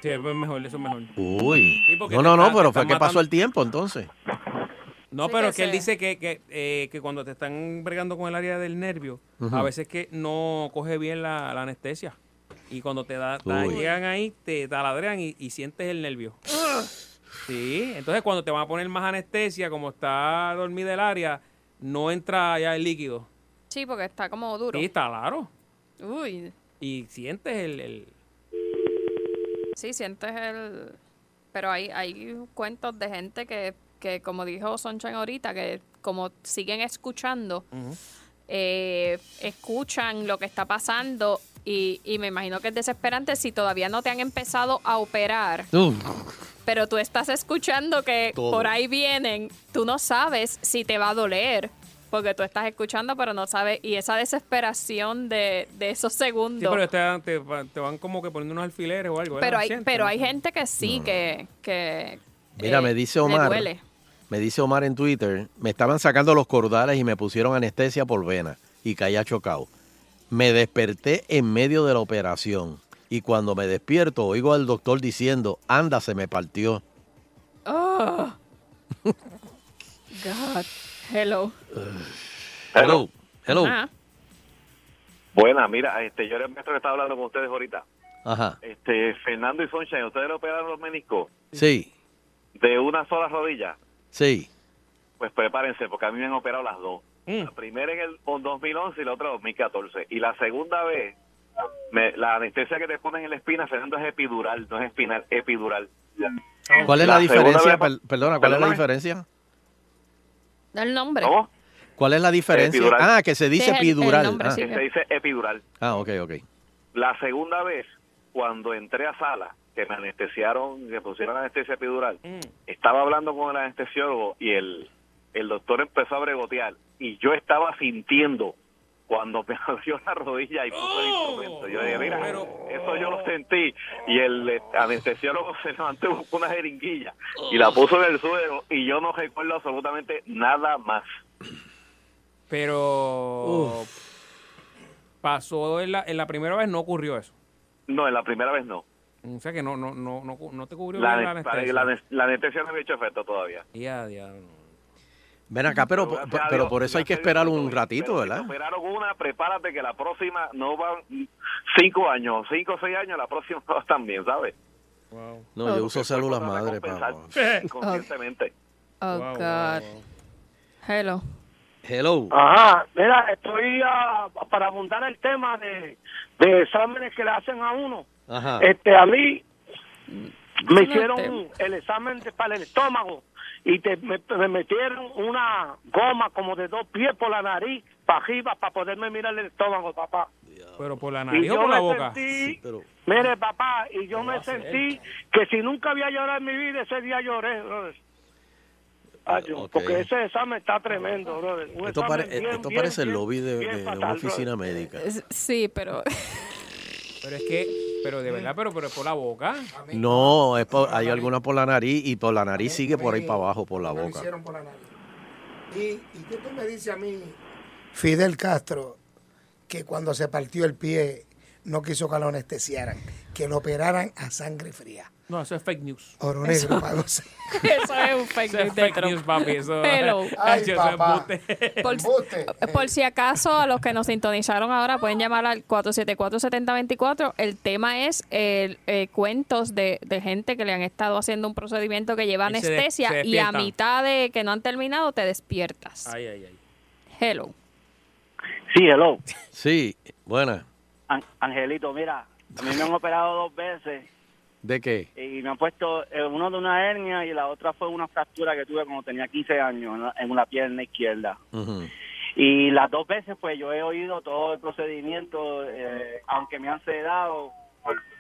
Sí, eso es mejor, eso es mejor.
Uy. No, no, no, pero fue que pasó el tiempo entonces.
No,
Sí,
pero
que
es que él dice que, que, eh, que cuando te están bregando con el área del nervio, a veces que no coge bien la, la anestesia. Y cuando te da, llegan ahí, te taladrean y, y sientes el nervio. Sí, entonces cuando te van a poner más anestesia, como está dormida el área, no entra ya el líquido.
Sí, porque está como duro.
Sí, está claro.
Uy.
Y sientes el... el-
Sí, sientes el... Pero hay, hay cuentos de gente que, que, como dijo Sunshine ahorita, que como siguen escuchando, eh, escuchan lo que está pasando y, y me imagino que es desesperante si todavía no te han empezado a operar,
Uh,
pero tú estás escuchando que
Todo.
por ahí vienen, tú no sabes si te va a doler. Porque tú estás escuchando, pero no sabes. Y esa desesperación de, de esos segundos.
Sí, pero te, van como que poniendo unos alfileres o algo.
Pero hay, pero
¿no?
hay gente que sí, que, que
Mira,
eh,
me dice
le
Omar. Me dice Omar en Twitter, me estaban sacando los cordales y me pusieron anestesia por vena y caía chocado. Me desperté en medio de la operación y cuando me despierto oigo al doctor diciendo, anda, se me partió.
Oh. God. Hello.
Hello, hello.
Ah,
Buena, mira, este, yo era el maestro que estaba hablando con ustedes ahorita.
Ajá,
Este, Fernando y Sunshine, ¿ustedes le operaron los meniscos
sí,
de una sola rodilla?
Sí.
Pues prepárense, porque a mí me han operado las dos.
Mm.
La primera en el 2011 y la otra en 2014. Y la segunda vez, me- la anestesia que te ponen en la espina, Fernando, es epidural, no es espinal, epidural.
¿Cuál es la, diferencia?
vez-
perdona, ¿cuál es la diferencia?
da el nombre.
¿Cómo?
¿Cuál es la diferencia?
Epidural.
Ah, que se dice
el- el
epidural.
nombre,
ah.
sí.
Que se dice epidural.
Ah, ok, ok.
La segunda vez cuando entré a sala, que me anestesiaron, que pusieron anestesia epidural,
Mm.
estaba hablando con el anestesiólogo y el, el doctor empezó a bregotear y yo estaba sintiendo cuando me abrió la rodilla y puso el instrumento. Yo dije, mira, eso yo lo sentí. Y el eh, anestesiólogo se levantó y buscó una jeringuilla y la puso en el suelo y yo no recuerdo absolutamente nada más.
Pero pasó en la, en la primera vez, no ocurrió eso.
No, en la primera vez no.
O sea que no, no, no, no, no te cubrió
La,
bien la
ane-
anestesia.
la ane- la anestesia no había hecho efecto todavía.
Ya, diablo.
Ven acá, pero,
Pero
por eso hay que esperar un ratito,
si
¿verdad?
te operaron una, prepárate que la próxima no van cinco años, cinco o seis años, la próxima va también, ¿sabes?
No, yo uso células madre, papá.
Conscientemente.
Oh, God. Hello.
Hello.
Ajá, mira, estoy ah, para abundar el tema de, de exámenes que le hacen a uno.
Ajá.
Este, a mí me hicieron
tema.
el examen de, para el estómago y te, me, me metieron una goma como de dos pies por la nariz para arriba para poderme mirar el estómago, papá.
Pero por la
Y
nariz o
yo
por la boca.
sentí,
Pero,
mire papá, y yo me sentí que si nunca había llorado en mi vida, ese día lloré, brother. Ay. Porque ese examen está tremendo, brother. Un
esto,
examen
pare-
bien,
esto
bien,
parece el lobby de, una oficina
brother.
médica.
Sí, pero
Pero es que, pero de verdad, pero, pero es por la boca.
No, es por- hay alguna por la nariz y por la nariz sigue por ahí para abajo, por la boca.
hicieron por la nariz. Y, y qué tú me dices a mí, Fidel Castro, que cuando se partió el pie no quiso que lo anestesiaran, que lo operaran a sangre fría.
No, eso es fake news.
Oro negro
eso es un fake
Eso es
news
fake
Trump.
news, papi. Eso,
Hello.
Ay,
eso es
papá.
embuste.
Por, por si acaso, a los que nos sintonizaron ahora pueden llamar al 474-7024. El tema es el, eh, cuentos de, de gente que le han estado haciendo un procedimiento que lleva
Y se de-
anestesia
se
y a mitad de que no han terminado te despiertas.
Ay, ay, ay.
Hello.
Sí, hello.
Sí, buena.
An- Angelito, mira, a mí me han operado dos veces
¿De qué?
y me han puesto eh, uno de una hernia y la otra fue una fractura que tuve cuando tenía 15 años en la, en la pierna izquierda. Y las dos veces, pues yo he oído todo el procedimiento, eh, aunque me han sedado,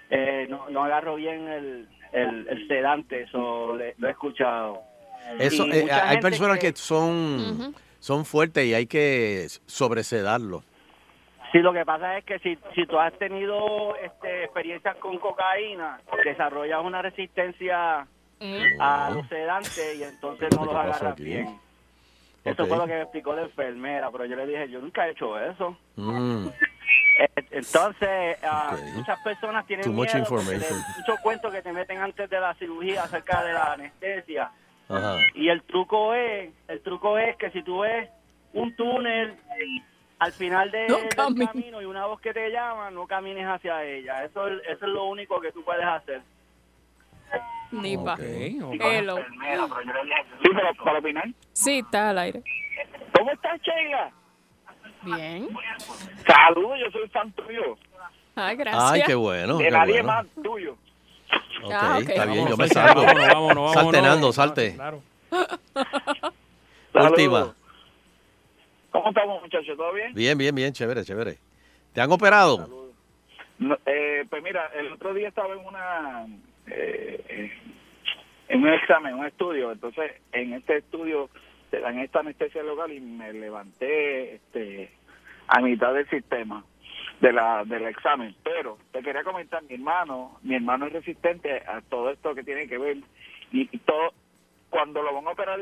eh, no, no agarro bien el, el, el sedante, eso le- lo he escuchado.
Eso, eh, hay personas que,
que-
son, son fuertes y hay que sobresedarlo.
Sí, lo que pasa es que si, si tú has tenido este, experiencias con cocaína, desarrollas una resistencia a los sedantes y entonces no
¿Qué
los agarras
aquí?
bien. Eso fue lo que me explicó la enfermera, pero yo le dije, yo nunca he hecho eso.
Mm.
Eh, Entonces, ah, muchas personas tienen
Too much
miedo muchos cuentos que te meten antes de la cirugía acerca de la anestesia.
Ajá.
Y el truco es, el truco es que si tú ves un túnel al final de,
No
del camino y una voz que te llama, no camines hacia ella. Eso es, eso es lo único que tú puedes hacer.
Ni pa.
Ok.
ok.
Hello.
Sí, pero para opinar.
Sí, está al aire.
¿Cómo estás, Sheila?
Bien.
Saludos, yo soy fan tuyo.
Ay, gracias.
Ay, qué bueno.
de
qué
nadie
bueno.
más tuyo.
Ok,
Ah, ok.
está bien, yo me salgo.
Vámonos, vámonos, vámonos.
Salte, Nando, salte.
Claro.
Última.
¿Cómo estamos, muchachos? ¿Todo bien?
Bien, bien, bien, chévere, chévere. ¿Te han operado?
No, eh, pues mira, el otro día estaba en una eh, en un examen, un estudio, entonces en este estudio te dan esta anestesia local y me levanté este a mitad del sistema de la del examen, pero te quería comentar mi hermano, mi hermano es resistente a todo esto que tiene que ver y, y todo cuando lo van a operar,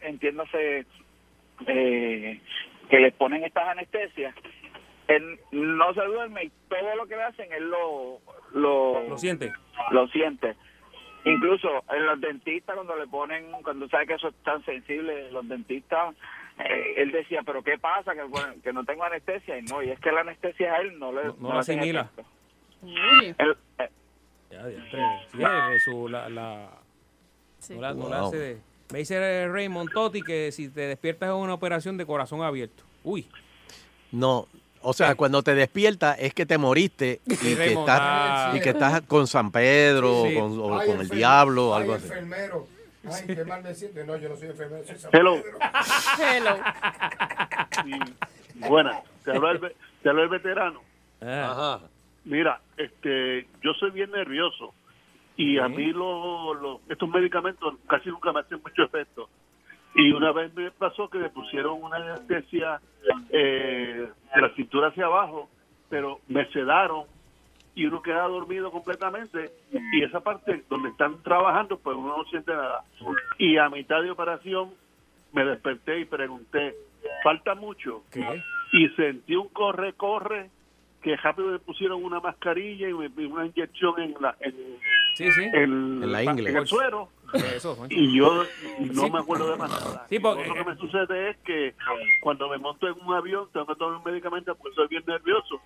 entiéndase eh, que le ponen estas anestesias él no se duerme y todo lo que le hacen él lo lo,
Lo siente.
lo siente incluso en los dentistas cuando le ponen cuando sabe que eso es tan sensible los dentistas eh, él decía pero qué pasa que, bueno, que no tengo anestesia y no y es que la anestesia a él no le
No- la
hace
asimila.
Él, eh,
Ya, ya, sí, eh, su, la, la,
Sí.
no la- no la
Wow.
hace de- Me dice Raymond Totti que si te despiertas en una operación de corazón abierto. Uy.
No. O sea, cuando te despiertas es que te moriste y que
Raymond,
estás,
ah.
y que estás con San Pedro
Sí, sí.
o con, o
Ay,
con el diablo o
ay,
algo así.
enfermero. Ay, qué mal me siento. No, yo no soy enfermero, soy San
Hello.
Pedro.
Hello.
buena te habló el, ve- te habló el veterano
Ah.
Ajá.
Mira, este, yo soy bien nervioso y a mí lo- lo- estos medicamentos casi nunca me hacen mucho efecto. Y una vez me pasó que me pusieron una anestesia eh, de la cintura hacia abajo, pero me sedaron y uno queda dormido completamente y esa parte donde están trabajando pues uno no siente nada. Y a mitad de operación me desperté y pregunté, ¿falta mucho? Y sentí un corre-corre que rápido me pusieron una mascarilla y, una inyección en la en,
Sí, sí.
el,
En la ingle.
en el suero
Eso,
y yo no
Sí.
me acuerdo de más nada.
Sí, porque-
lo que me sucede es que cuando me monto en un avión tengo que tomar un medicamento porque soy bien nervioso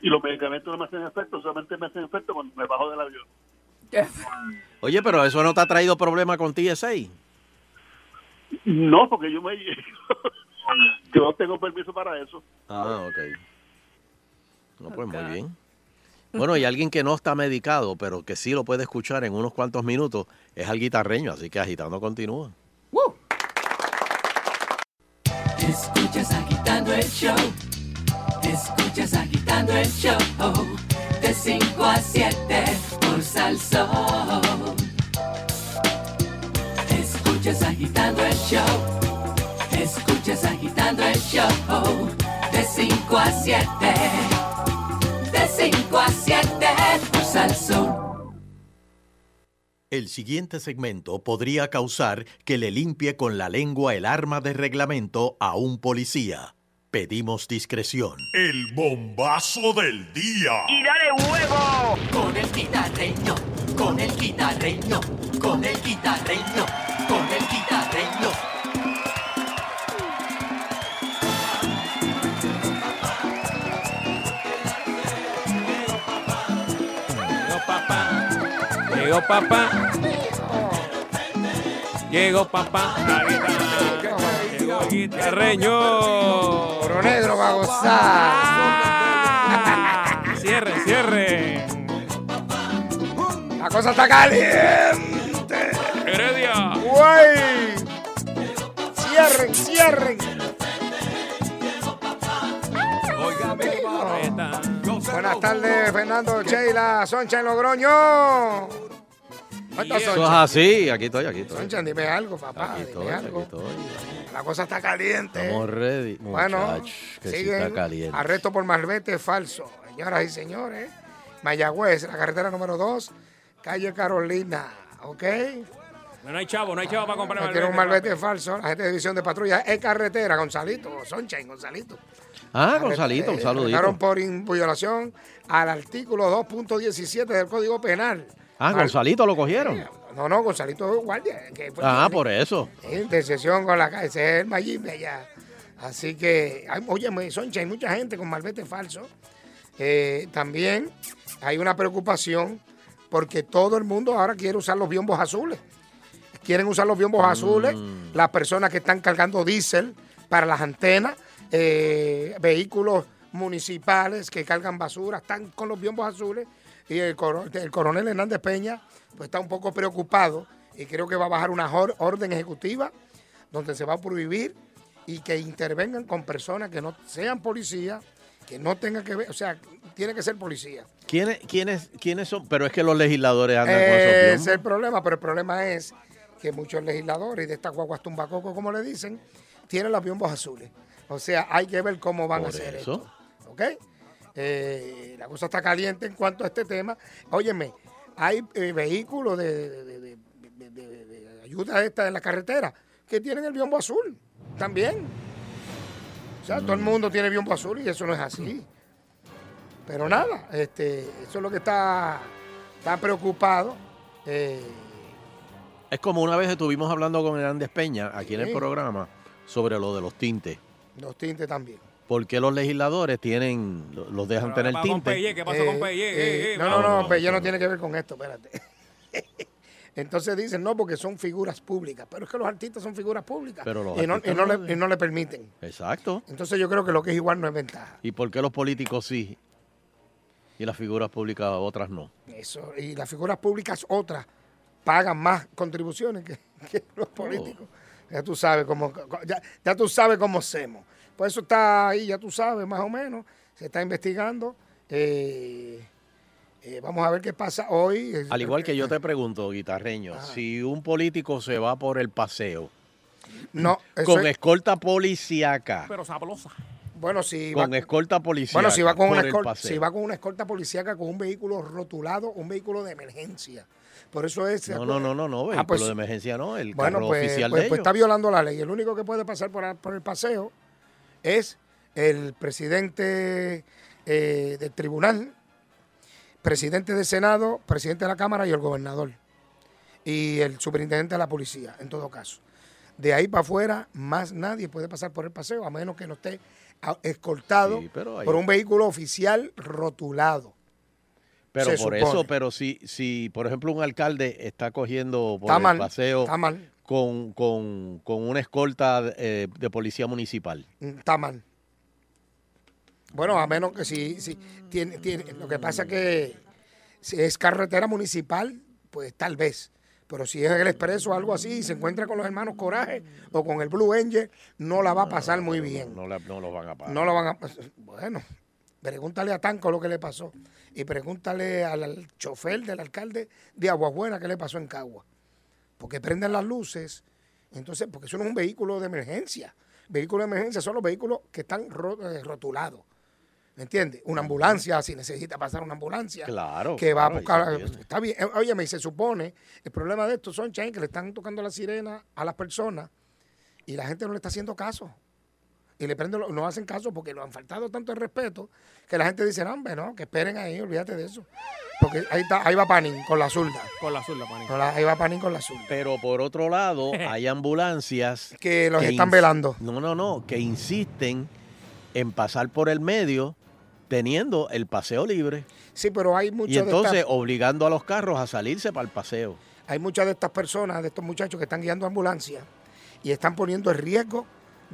y los medicamentos no me hacen efecto, solamente me hacen efecto cuando me bajo del avión.
Oye, pero eso no te ha traído problema con TSA.
No, porque yo me yo no tengo permiso para eso.
Ah, ok. No, pues muy bien. Bueno, y alguien que no está medicado, pero que sí lo puede escuchar en unos cuantos minutos, es al guitarreño, así que agitando continúa.
Escuchas agitando el show. Escuchas agitando el show. De 5 a 7 por Salsón. Escuchas agitando el show. Escuchas agitando el show. De 5 a 7. De 5 a 7 por Salsón.
El siguiente segmento podría causar que le limpie con la lengua el arma de reglamento a un policía. Pedimos discreción.
El bombazo del día.
¡Y dale huevo! Con el guitarreño, con el guitarreño, con el guitarreño, con el guitarreño.
Llegó papá. Llegó papá. Llegó el guitarreño.
Oro negro va a gozar.
Cierre, cierre.
La cosa está caliente.
Heredia.
¡Güey! Cierren, cierren. Buenas tardes, Fernando Sheila, Soncha en Logroño. ¿Dónde está
Eso es así, aquí estoy, aquí estoy.
Soncha, dime algo, papá.
Aquí
dime
estoy, aquí
algo.
estoy.
La cosa está caliente.
Estamos ready,
Bueno,
muchachos, que sí
siguen
está caliente.
arresto por malvete falso. Señoras y señores, Mayagüez, la carretera número 2, calle Carolina, ¿ok?
No hay chavo, no hay chavo para comprar
Tiene un
malvete.
malvete falso, la gente de división de patrulla es carretera, Gonzalito, Sunshine, Gonzalito.
Ah, Gonzalito, un saludito.
por violación al artículo 2.17 del Código Penal.
Ah,
Al-
Gonzalito lo cogieron.
No, no, Gonzalito es guardia. que fue-
Ah, por eso.
Intercesión con la es el Mayimbe allá. Así que, hay, oye, Soncha, hay mucha gente con malvete falso. Eh, también hay una preocupación porque todo el mundo ahora quiere usar los biombos azules. Quieren usar los biombos azules las personas que están cargando diésel para las antenas, eh, vehículos municipales que cargan basura, están con los biombos azules. Y el, el coronel Hernández Peña pues, está un poco preocupado y creo que va a bajar una or- orden ejecutiva donde se va a prohibir y que intervengan con personas que no sean policías, que no tengan que ver, o sea, tiene que ser policía.
¿Quiénes, quiénes, ¿Quiénes son? Pero es que los legisladores andan con
Ese
esos
es
biombos.
el problema, pero el problema es que muchos legisladores de estas guaguas tumbacoco, como le dicen, tienen los biombos azules. O sea, hay que ver cómo van
Por
a hacer
eso.
esto. ¿Ok? Eh, la cosa está caliente en cuanto a este tema. Óyeme, hay eh, vehículos de, ayuda esta en la carretera que tienen el biombo azul también. O sea, todo el mundo tiene biombo azul y eso no es así. Pero nada, este, eso es lo que está, está preocupado. Eh,
Es como una vez estuvimos hablando con Hernández Peña aquí en el programa sobre lo de los tintes.
los tintes también.
¿Por qué los legisladores tienen, lo- los dejan
Pero
tener tinte?
Pelle, ¿qué pasó con Pelle? Eh, eh,
no, no,
vamos.
no, Pelle no tiene que ver con esto, espérate. Entonces dicen, no, porque son figuras públicas. Pero es que los artistas son figuras públicas.
Pero los
y, no, y
artistas
no
no
le, y no le permiten.
Exacto.
Entonces yo creo que lo que es igual no es ventaja.
¿Y por qué los políticos sí y las figuras públicas otras no?
Eso. Y las figuras públicas otras pagan más contribuciones que, que los políticos. Ya tú sabes cómo, ya, ya tú sabes cómo hacemos. Por eso está ahí, ya tú sabes, más o menos. Se está investigando Eh, eh, vamos a ver qué pasa hoy.
Al igual que yo te pregunto, guitarreño, si un político se va por el paseo
No,
con
es-
escolta policíaca,
Pero sabrosa.
Bueno, si va,
con escolta policíaca
bueno, si va con una escolta, si va con una escolta policíaca con un vehículo rotulado, un vehículo de emergencia. Por eso es
No, no, no, no, no, vehículo
Ah, pues,
de emergencia no, el
Bueno,
carro
pues,
oficial
pues-
de
pues
ellos.
está violando la ley. El único que puede pasar por, por el paseo es el presidente eh, del tribunal, presidente del Senado, presidente de la Cámara y el gobernador. Y el superintendente de la policía, en todo caso. De ahí para afuera, más nadie puede pasar por el paseo, a menos que no esté escoltado
Sí, pero hay-
por un vehículo oficial rotulado.
Pero por
supone.
eso, pero si, si, por ejemplo, un alcalde está cogiendo por
Está
el
mal,
paseo
está mal.
Con, con, con una escolta eh, de policía municipal.
Mm, Está mal. Bueno, a menos que si, si tiene, tiene, lo que pasa que si es carretera municipal, pues tal vez. Pero si es el expreso o algo así y se encuentra con los hermanos Coraje o con el Blue Angel, no la va a pasar muy bien.
No, no los van a pagar.
No lo van a Bueno, pregúntale a Tanco lo que le pasó. Y pregúntale al, al chofer del alcalde de Aguabuena qué le pasó en Cagua. Porque prenden las luces. Entonces, porque eso no es un vehículo de emergencia. Vehículos de emergencia son los vehículos que están eh, rotulados. ¿Me entiendes? Una ambulancia, si necesita pasar una ambulancia.
Claro,
Que va a
claro,
buscar. Está bien. Eh, Óyeme, y se supone, el problema de esto son que le están tocando la sirena a las personas y la gente no le está haciendo caso. Y le prenden, lo- no hacen caso porque nos han faltado tanto el respeto que la gente dice, no, hombre, no, que esperen ahí, olvídate de eso. Porque ahí, está, ahí va Panín con la zurda.
Con la zurda.
Con la- ahí va Panín con la zurda.
Pero por otro lado, hay ambulancias
Que los están velando.
No, no, no, que insisten en pasar por el medio teniendo el paseo libre.
Sí, pero hay muchos
Y
de
entonces
estas-
obligando a los carros a salirse para el paseo.
hay muchas de estas personas, de estos muchachos que están guiando ambulancias y están poniendo en riesgo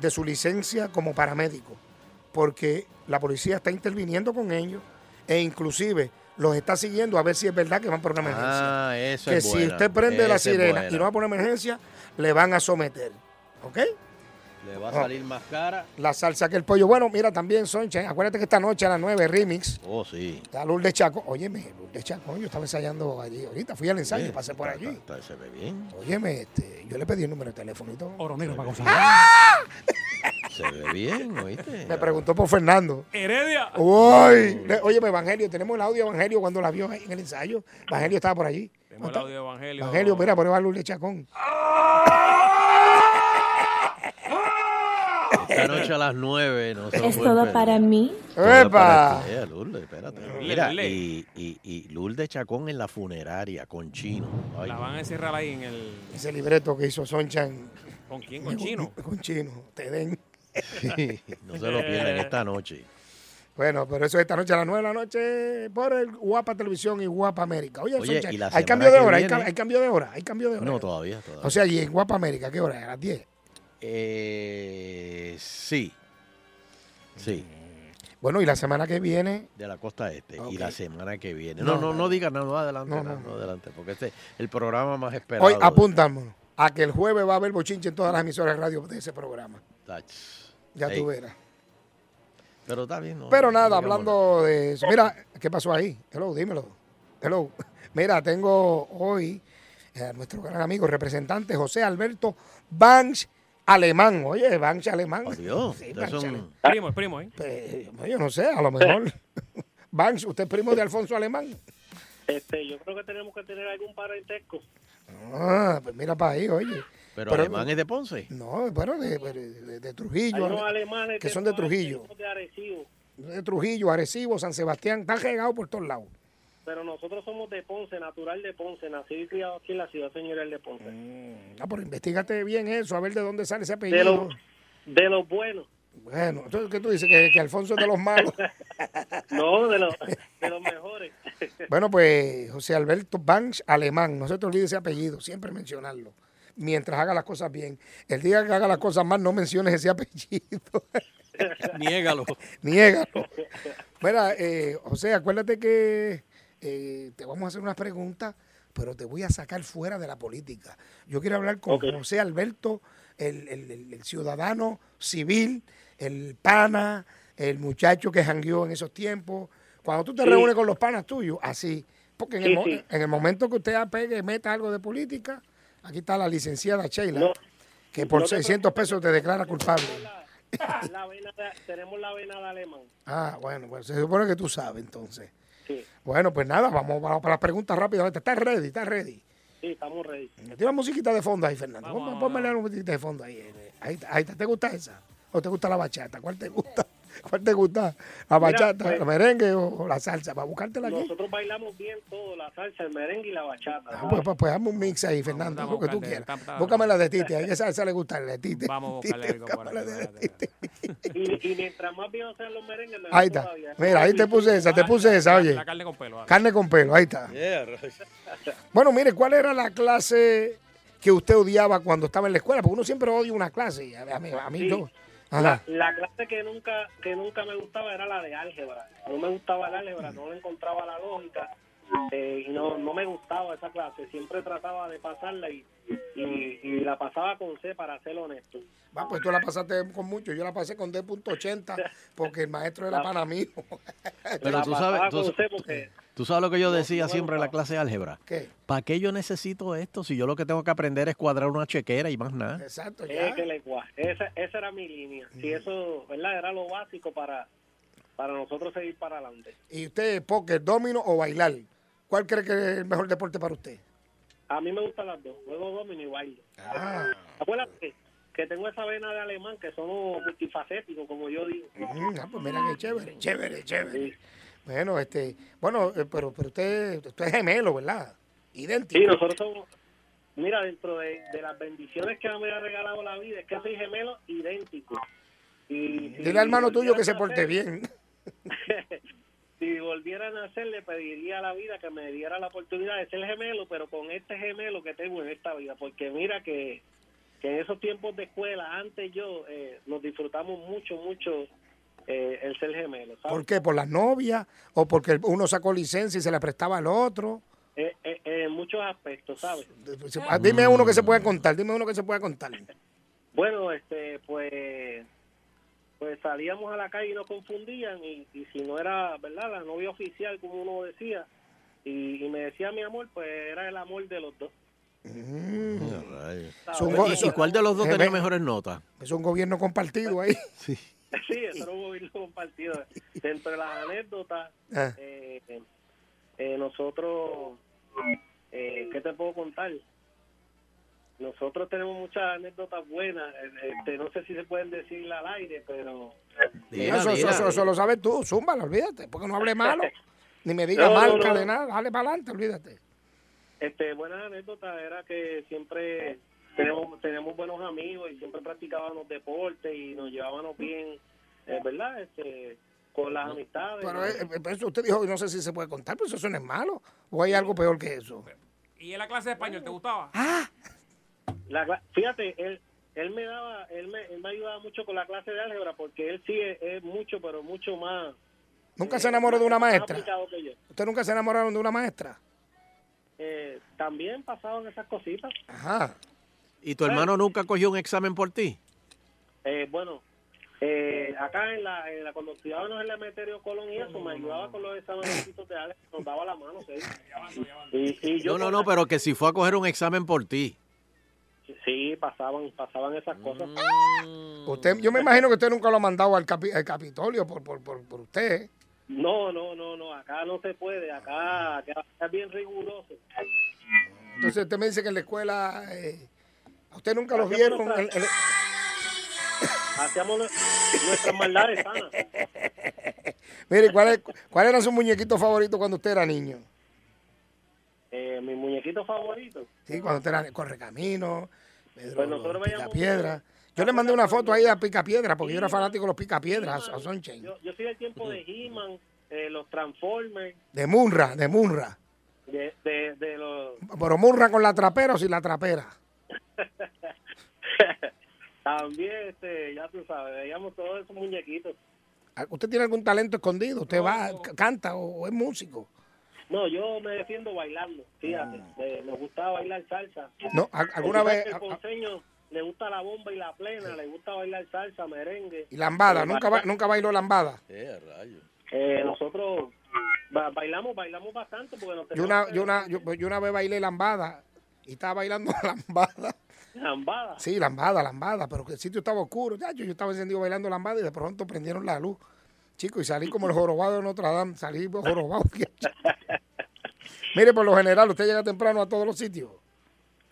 de su licencia como paramédico, porque la policía está interviniendo con ellos e inclusive los está siguiendo a ver si es verdad que van por una emergencia.
Ah, eso
que
es
si
buena,
usted prende la sirena y no va por una emergencia, le van a someter. ¿Ok?
Le va a
Ah.
salir más cara.
La salsa que el pollo. Bueno, mira también, Soncha, acuérdate que esta noche a las 9, remix,
Oh, sí.
está Lourdes Chaco. Óyeme, Lourdes Chaco, yo estaba ensayando allí ahorita, fui al ensayo,
Sí,
pasé por
está-
allí.
está- está- se ve bien.
Óyeme, este, yo le pedí el número de teléfono y todo.
Oro negro para
Se ve bien, ¿oíste?
Me preguntó por Fernando.
Heredia.
Uy, óyeme, Evangelio, tenemos el audio de Evangelio cuando la vio en el ensayo. Evangelio estaba por allí.
Tenemos el audio de Evangelio.
Evangelio, mira, por ahí va Lourdes Chacón.
Esta noche a las 9 no se
Es todo
perder.
para mí.
¡Epa!
Eh, Lourdes, espérate. Mira, y, y, y Lourdes Chacón en la funeraria con Chino. Ay,
La van a encerrar ahí en el.
Ese libreto que hizo Sonchan.
¿Con quién? ¿Con Chino?
Con Chino, te den.
no se lo pierdan esta noche.
Bueno, pero eso es esta noche a las 9 de la noche por el Guapa Televisión y Guapa América. Oye,
Oye,
Sonchan,
y la
hay cambio de hora, hay,
viene-
ca- hay cambio de hora, hay cambio de hora.
No, todavía, todavía.
O sea, y en Guapa América, ¿qué hora? A las 10.
Eh, sí. Sí,
Bueno, y la semana que viene,
de la costa este. Y la semana que viene.
No,
No, no, no, digas nada, no adelante,
No,
no,
no,
adelante, porque este es el programa más esperado.
hoy apúntamos a que el jueves va a haber bochinche en todas las emisoras de radio de ese programa.
Tach.
Ya
Ey,
tú verás.
Pero está bien, ¿no?
Pero nada, hablando de eso. Mira, ¿qué pasó ahí? Hello, dímelo. Hello. Mira, tengo hoy a nuestro gran amigo, representante José Alberto Banch Alemán. Oye, Banch Alemán. Sí,
Ustedes
Banch
son-
Alemán.
Primo, es primo, ¿eh?
Pues, yo no sé, a lo mejor. Banch, ¿usted es primo de Alfonso Alemán?
Este, yo creo que tenemos que tener algún parentesco.
Ah, pues mira para ahí, oye.
Pero, Alemán es de Ponce.
No, bueno, de, de- de
Hay
Trujillo.
unos alemanes
que son de Trujillo.
de Arecibo,
De Trujillo, Arecibo, San Sebastián. Están regados por todos lados.
Pero nosotros somos de Ponce, natural de Ponce, nacido y criado aquí en la ciudad señorial de Ponce.
Ah, pero investigate bien eso, a ver de dónde sale ese
De
apellido.
los de los buenos,
Bueno, entonces, ¿qué tú dices? Que, que Alfonso es de los malos.
no de los, de los mejores.
bueno, pues José Alberto Banch Alemán, no se te olvide ese apellido, siempre mencionarlo. Mientras haga las cosas bien. El día que haga las cosas mal, no menciones ese apellido.
Niégalo.
Niégalo. Mira, eh, José, acuérdate que eh, te vamos a hacer unas preguntas, pero te voy a sacar fuera de la política. Yo quiero hablar con José Alberto, el, el- el- el ciudadano civil, el pana, el muchacho que jangueó en esos tiempos, Cuando tú te
Sí.
reúnes con los panas tuyos, así. Porque en,
Sí,
el,
sí.
en el momento que usted apegue, meta algo de política, aquí está la licenciada Sheila,
No.
que por
No te
600 pesos te declara culpable.
La vena de- tenemos la vena de alemán.
Ah, bueno, pues se supone que tú sabes entonces.
Sí,
Bueno, pues nada, vamos, vamos para las preguntas rápidamente. ¿Estás ready? ¿Estás ready?
sí, estamos ready.
Una musiquita de fondo ahí, Fernando. Pon- Pónmele una musiquita de fondo ahí. eh, Ahí, ahí. ¿Te gusta esa? ¿O te gusta la bachata? ¿Cuál te gusta? ¿Cuál te gusta? ¿La bachata,
pues-
el merengue o, o la salsa? Para buscártela aquí.
Nosotros bailamos bien todo, la salsa, el merengue y la bachata.
Ah, pues, pues, pues hazme un mix ahí, Fernando, lo que tú quieras. Búscame la de Tite, a esa salsa le gusta la de Tite.
Vamos a buscarle
de Tite.
Y, y mientras más bien sean los merengues, mejor
Ahí está.
todavía.
Mira, ahí te puse esa, te puse esa, oye.
La carne con pelo. ah.
Carne con pelo, ahí está. Bueno, mire, ¿cuál era la clase que usted odiaba cuando estaba en la escuela? Porque uno siempre odia una clase. a mí, a mí
Sí.
yo.
La, clase que nunca que nunca me gustaba era la de álgebra. No me gustaba el álgebra, no le encontraba la lógica eh, y no, no me gustaba esa clase. Siempre trataba de pasarla y, y, y la pasaba con C, para ser honesto.
Va, pues tú la pasaste con mucho. Yo la pasé con D.80 porque el maestro era
La-
para mí.
Pero
la
tú
pasaba
sabes, tú,
con C porque
tú sabes lo que yo decía
no
siempre en la clase de álgebra.
¿Qué?
¿Para qué yo necesito esto si yo lo que tengo que aprender es cuadrar una chequera y más nada?
Exacto,
es que lenguaje. Esa, esa era mi línea. Si eso, ¿verdad? Era lo básico para, para nosotros seguir para adelante.
¿Y usted, póker, domino o bailar? ¿Cuál cree que es el mejor deporte para usted?
A mí me gustan las dos, juego domino y baile.
Ah,
Acuérdate que tengo esa vena de alemán que somos multifacéticos, como yo digo.
mm, ah, pues mira qué chévere, chévere, chévere. Bueno, este, bueno, eh, pero, pero usted, usted es gemelo, ¿verdad? Idéntico.
Sí, nosotros somos, mira, dentro de, de las bendiciones que me ha regalado la vida, es que soy gemelo idéntico. Y
Dile al hermano tuyo que se porte
nacer-
bien.
si volvieran a nacer, le pediría a la vida que me diera la oportunidad de ser gemelo, pero con este gemelo que tengo en esta vida, porque mira que, que en esos tiempos de escuela, antes yo, eh, nos disfrutamos mucho, mucho eh, el ser gemelo, ¿sabes?
¿Por qué? ¿Por las novias? ¿O porque uno sacó licencia y se la prestaba al otro?
Eh, eh, eh, en muchos aspectos, ¿sabes?
Ah, Dime uno que se pueda contar, dime uno que se pueda contar.
Bueno, este, pues, pues salíamos a la calle y nos confundían y, y si no era, ¿verdad? La novia oficial, como uno decía, y, y me decía mi amor, pues era el amor de los dos.
Es un go-
¿Y, y cuál de los dos
Eh,
tenía
ve-
mejores notas?
Es un gobierno compartido ahí.
Sí, eso era un gobierno compartido. Dentro de las anécdotas,
Ah.
eh, eh, nosotros, eh, ¿qué te puedo contar? Nosotros tenemos muchas anécdotas buenas, este, no sé si se pueden decir al aire, pero...
eso, eso, eso- eso lo sabes tú, zúmbalo, olvídate, porque no hable malo, ni me diga
No,
marca
no.
de nada, dale para adelante, olvídate.
Este, buena anécdota era que siempre tenemos, tenemos buenos amigos y siempre practicábamos deporte y nos llevábamos bien, eh, ¿verdad? Este, con las amistades.
Pero eso usted dijo, no sé si se puede contar, pero eso no es malo, o hay algo peor que eso.
¿Y en la clase de español te gustaba?
La fíjate, él, él me daba, él me, él me ayudaba mucho con la clase de álgebra porque él sí es, es mucho, pero mucho más.
¿Nunca se enamoró de una maestra? ¿Usted nunca se enamoraron de una maestra?
Eh, también pasaban esas cositas.
Ajá.
¿Y tu hermano nunca cogió un examen por ti?
Eh, bueno, eh, acá en la, en la cuando estudiábamos en la Meterio Colón y eso, me ayudaba con los exámenes de álgebra, nos daba la mano, sí. Y, y yo
No, no, no, pero que si fue a coger un examen por ti.
Sí, pasaban, pasaban esas cosas.
Usted, yo me imagino que usted nunca lo ha mandado al, capi- al Capitolio por, por, por, por usted. ¿eh?
No, no, no, no, acá no se puede, acá, acá es bien riguroso.
Entonces usted me dice que en la escuela eh, a usted nunca lo
Hacíamos
vieron.
nuestra- Hacíamos nue- nuestras maldades sanas.
Mire, ¿cuál, es, ¿cuál era su muñequito favorito cuando usted era niño?
Eh, mi muñequito favorito.
Sí, cuando usted era Correcamino, Pedro
Pues nosotros veíamos-
Picapiedra. Yo le mandé una foto ahí a Picapiedra porque yo era fanático de los Picapiedras, a Sunshine.
Yo, yo soy del tiempo de He-Man, eh, los Transformers,
De Munra, de Munra.
de, de, de los...
Pero Munra con la trapera o sin la trapera.
También, este, ya tú sabes, veíamos todos esos muñequitos.
¿Usted tiene algún talento escondido? ¿Usted va, canta o, o es músico?
No, yo me defiendo bailando, fíjate. eh, me gustaba bailar salsa.
No, ¿al- alguna vez-
El ponceño le gusta la bomba y la plena, le gusta bailar salsa, merengue.
¿Y lambada?
Eh,
¿Nunca, ba- nunca bailó lambada?
Eh, nosotros ba- bailamos, bailamos bastante porque nos
Yo una, yo una, yo, yo una vez bailé lambada y estaba bailando lambada.
Lambada.
Sí, lambada, lambada, pero que el sitio estaba oscuro. Ya, yo, yo estaba encendido bailando lambada y de pronto prendieron la luz. Chico, y salí como el jorobado de Notre Dame, salí jorobado. Mire, por lo general, usted llega temprano a todos los sitios.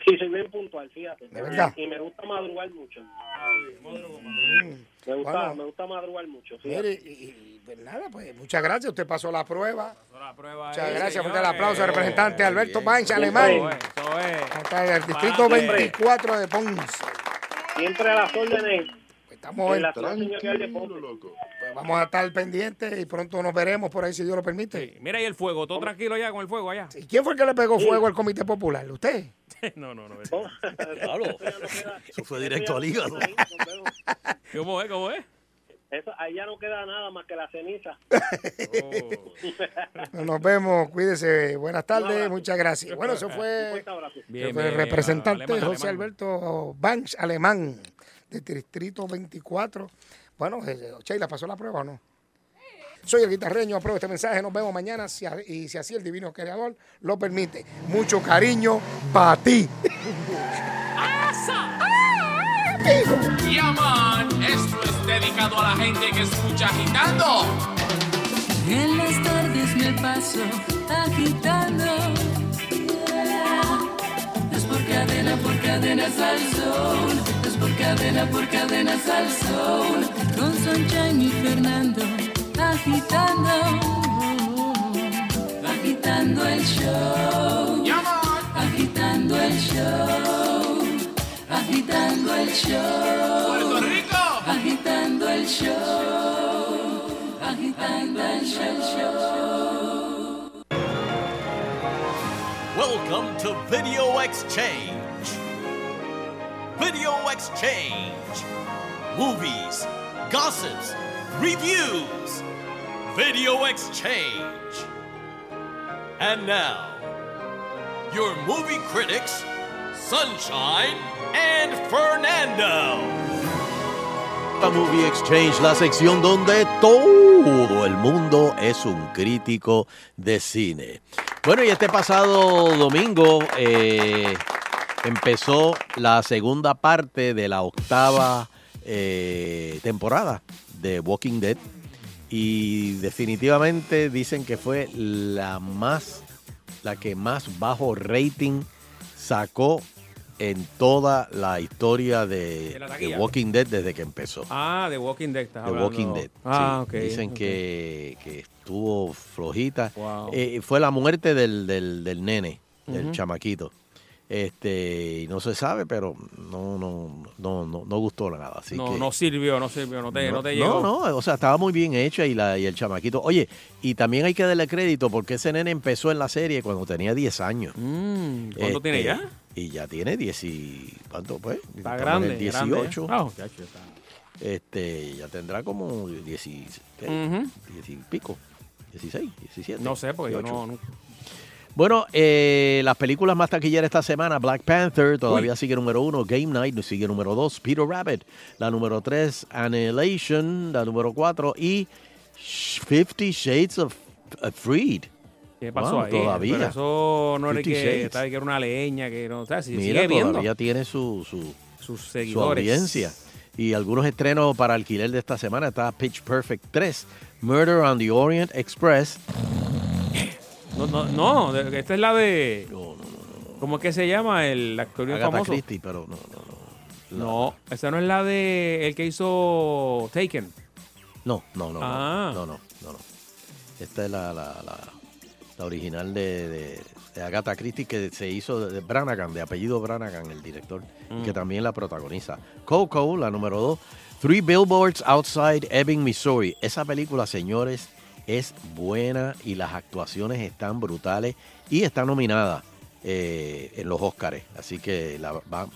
Sí, soy bien puntual, fíjate.
¿De verdad?
Y me gusta madrugar mucho. Me gusta,
Bueno.
me gusta madrugar mucho.
Mire, y, y, pues nada, pues muchas gracias. Usted pasó la prueba. Muchas
ahí,
gracias. Fuerte el aplauso al representante Alberto
Eso
alemán.
es, eso es.
El distrito
Siempre.
24 de Ponce.
Siempre a las órdenes.
Estamos
en Ponce.
Pues vamos a estar pendientes y pronto nos veremos por ahí si Dios lo permite.
Mira ahí el fuego, todo tranquilo allá con el fuego allá.
¿Y quién fue el que le pegó fuego al Comité Popular? ¿Usted?
no, no, no.
Eso fue directo al hígado.
¿Cómo es? ¿Cómo es?
Eso, ahí ya no queda nada más que la ceniza.
Nos vemos, cuídese. Buenas tardes, muchas gracias. Bueno, eso fue, eso el representante José Alberto Banch, alemán, del distrito 24. Bueno, eh, Sheila, ¿pasó la prueba o no? Soy el guitarreño, apruebo este mensaje. Nos vemos mañana si a- y si así el divino creador lo permite. Mucho cariño para ti.
Yeah, man, esto es dedicado a la gente que escucha agitando.
En las tardes me paso agitando. Es por cadena, por cadena al sol. Por cadena, por cadena al sol. Con Sunshine y Fernando agitando. Agitando el show. Agitando el show. Agitando el show.
Puerto Rico.
Agitando el show. Agitando el show.
Welcome to Video Exchange. Video Exchange. Movies, gossips, reviews. Video Exchange. And now, your movie critics, Sunshine and Fernando.
La Movie Exchange, la sección donde todo el mundo es un crítico de cine. Bueno, y este pasado domingo eh, empezó la segunda parte de la octava eh, temporada de Walking Dead. Y definitivamente dicen que fue la más, la que más bajo rating sacó en toda la historia de,
De
de. Walking Dead desde que empezó.
Ah, de Walking Dead hablando.
Walking Dead.
Ah,
sí.
ok.
Dicen que, que estuvo flojita.
Wow.
Eh, fue la muerte del, del, del nene, del chamaquito. Este, y no se sabe, pero no, no, no, no, no gustó nada. Así
no,
que,
no sirvió, no sirvió, no te, no, te
no,
llegó.
no, o sea, estaba muy bien hecha y, la, y el chamaquito. Oye, y también hay que darle crédito porque ese nene empezó en la serie cuando tenía 10 años.
Mm, ¿Cuánto tiene ya?
Y ya tiene 10 y... ¿Cuánto pues?
Está grande,
el
grande, ¿eh?
18.
Ah, está.
Este, ya tendrá como 10 y, ¿qué?
Ujú.
10 y pico. 16, 17.
No sé, porque yo
18.
no, no-
Bueno, eh, las películas más taquilleras esta semana, Black Panther todavía
Uy.
sigue número uno, Game Night sigue número dos, Peter Rabbit, la número tres, Annihilation, la número cuatro y Fifty Shades of Freed.
¿Qué pasó
Wow,
ahí?
Todavía.
Pero eso no era que, que era una leña, que no, o sea, si
Mira,
sigue viendo
todavía tiene su, su,
sus
su
seguidores.
audiencia. Y algunos estrenos para alquiler de esta semana está Pitch Perfect 3, Murder on the Orient Express,
No, no, no, esta es la de... ¿Cómo es que se llama el actor
Agatha
famoso?
Christie, pero no, no, no.
No, esa no es la de el que hizo Taken.
No, no, no, no,
Ah.
no, no, no, no. Esta es la, la, la, la original de, de, de Agatha Christie que se hizo de, Branagh, de apellido Branagh, el director,
Mm.
que también la protagoniza. Coco, la número dos. Three Billboards Outside Ebbing, Missouri. Esa película, señores, es buena y las actuaciones están brutales y está nominada eh, en los Oscars. Así que la, van,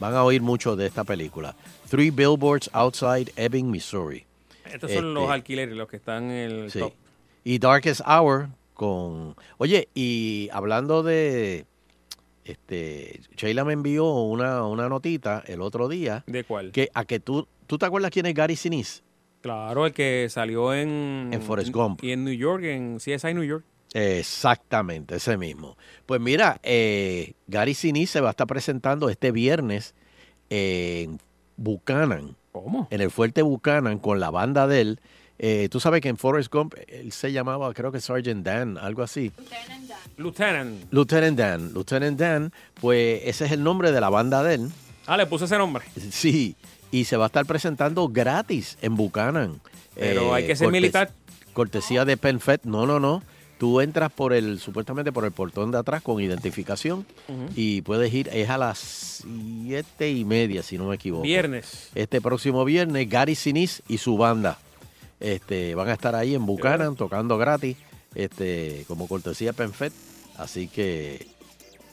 van a oír mucho de esta película. Three Billboards Outside Ebbing, Missouri.
Estos son los
Este,
alquileres, los que están en el
Sí.
top.
Y Darkest Hour con... Oye, y hablando de... Este, Sheila me envió una, una notita el otro día.
¿De cuál?
Que, a que tú, ¿Tú te acuerdas quién es Gary Sinise?
Claro, el que salió en...
En Forrest Gump.
Y en New York, en CSI New York.
Exactamente, ese mismo. Pues mira, eh, Gary Sinise se va a estar presentando este viernes en Buchanan.
¿Cómo?
En el Fuerte Buchanan con la banda de él. Eh, Tú sabes que en Forrest Gump él se llamaba, creo que Sergeant Dan, algo así.
Lieutenant.
Lieutenant Dan. Lieutenant Dan, pues ese es el nombre de la banda de él.
Ah, le puse ese nombre.
Sí, y se va a estar presentando gratis en Buchanan.
Pero hay que ser
cortes-
militar.
Cortesía de PenFed. No, no, no. Tú entras por el, supuestamente por el portón de atrás con identificación y puedes ir, es a las siete y media, si no me equivoco.
Viernes.
Este próximo viernes, Gary Sinise y su banda este, van a estar ahí en Buchanan tocando gratis, este, como cortesía PenFed. Así que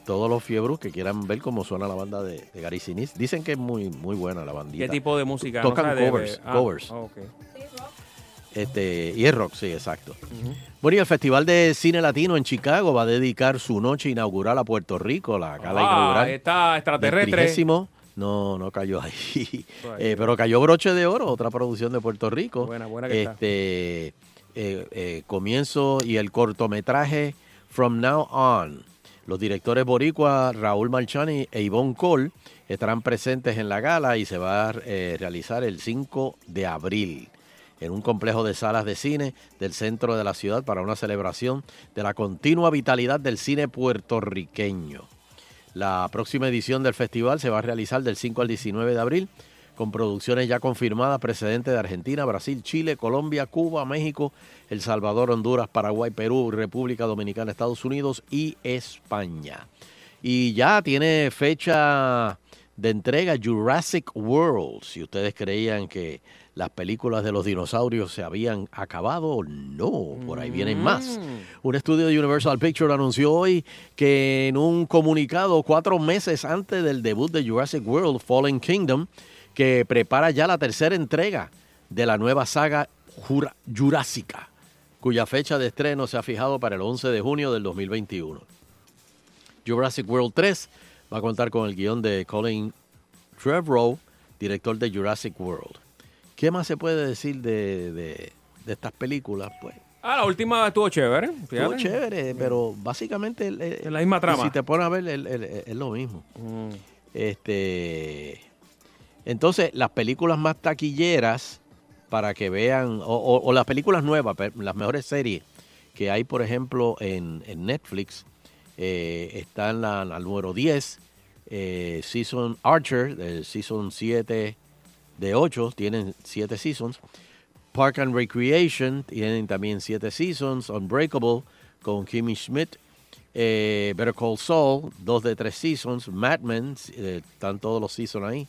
todos los fiebros que quieran ver cómo suena la banda de, de Gary Sinise, dicen que es muy, muy buena la bandita.
¿Qué tipo de música?
Tocan
No
covers,
de- ah,
covers.
ah, ok.
Este, y es rock, sí, exacto. Bueno, y el Festival de Cine Latino en Chicago va a dedicar su noche inaugural a Puerto Rico, la gala
Ah,
inaugural.
está extraterrestre.
No, no cayó ahí. Eh, pero cayó Broche de Oro, otra producción de Puerto Rico.
Buena, buena que está.
este, eh, eh, comienzo y el cortometraje From Now On. Los directores boricua Raúl Marchani e Ivonne Cole estarán presentes en la gala y se va a eh, realizar el 5 de abril en un complejo de salas de cine del centro de la ciudad para una celebración de la continua vitalidad del cine puertorriqueño. La próxima edición del festival se va a realizar del 5 al 19 de abril con producciones ya confirmadas precedentes de Argentina, Brasil, Chile, Colombia, Cuba, México, El Salvador, Honduras, Paraguay, Perú, República Dominicana, Estados Unidos y España. Y ya tiene fecha de entrega Jurassic World. Si ustedes creían que las películas de los dinosaurios se habían acabado, no, por ahí vienen más. Un estudio de Universal Pictures anunció hoy que en un comunicado cuatro meses antes del debut de Jurassic World Fallen Kingdom, que prepara ya la tercera entrega de la nueva saga Jurásica, cuya fecha de estreno se ha fijado para el 11 de junio del 2021. Jurassic World 3 va a contar con el guion de Colin Trevorrow, director de Jurassic World. ¿Qué más se puede decir de, de- de estas películas? Pues
Ah, la última estuvo chévere.
estuvo chévere, pero básicamente el- el-
la misma trama.
Si te pones a ver, es lo mismo.
Mm.
Este, entonces, las películas más taquilleras para que vean, o, o- o las películas nuevas, las mejores series que hay, por ejemplo, en, Netflix, eh, está en número 10, eh, Season Archer, del Season 7 de 8, tienen 7 seasons. Park and Recreation, tienen también 7 seasons. Unbreakable, con Kimmy Schmidt. Eh, Better Call Saul, 2 de 3 seasons. Mad Men, eh, están todos los seasons ahí.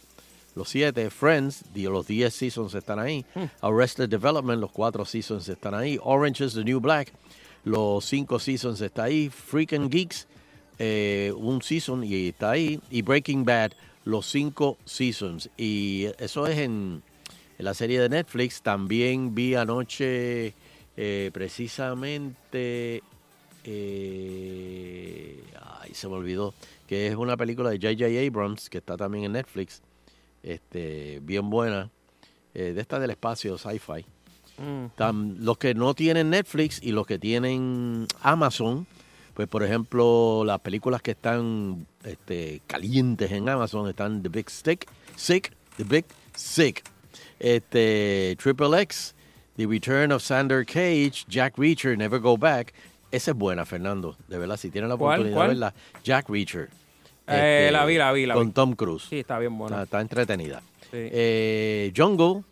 Los 7. Friends, los 10 seasons están ahí. Arrested Development, los 4 seasons están ahí. Orange is the New Black, los 5 seasons está ahí. Freaking Geeks, eh, un season y está ahí. Y Breaking Bad, los 5 seasons. Y eso es en, en la serie de Netflix. También vi anoche eh, precisamente... eh, ay, se me olvidó. Que es una película de J.J. Abrams que está también en Netflix. Este, bien buena. eh, de esta del espacio, sci-fi.
Mm.
Los que no tienen Netflix y los que tienen Amazon, pues por ejemplo, las películas que están este, calientes en Amazon están The Big Stick, Sick, The Big Sick, este, Triple X, The Return of Sander Cage, Jack Reacher, Never Go Back. Esa es buena, Fernando. De verdad, si tienen la
¿Cuál,
oportunidad
cuál?
de verla, Jack Reacher.
Eh,
Este,
la vi, la vi, la
Con
vi.
Tom Cruise.
Sí, está bien buena.
está entretenida.
Sí.
Eh, Jungle,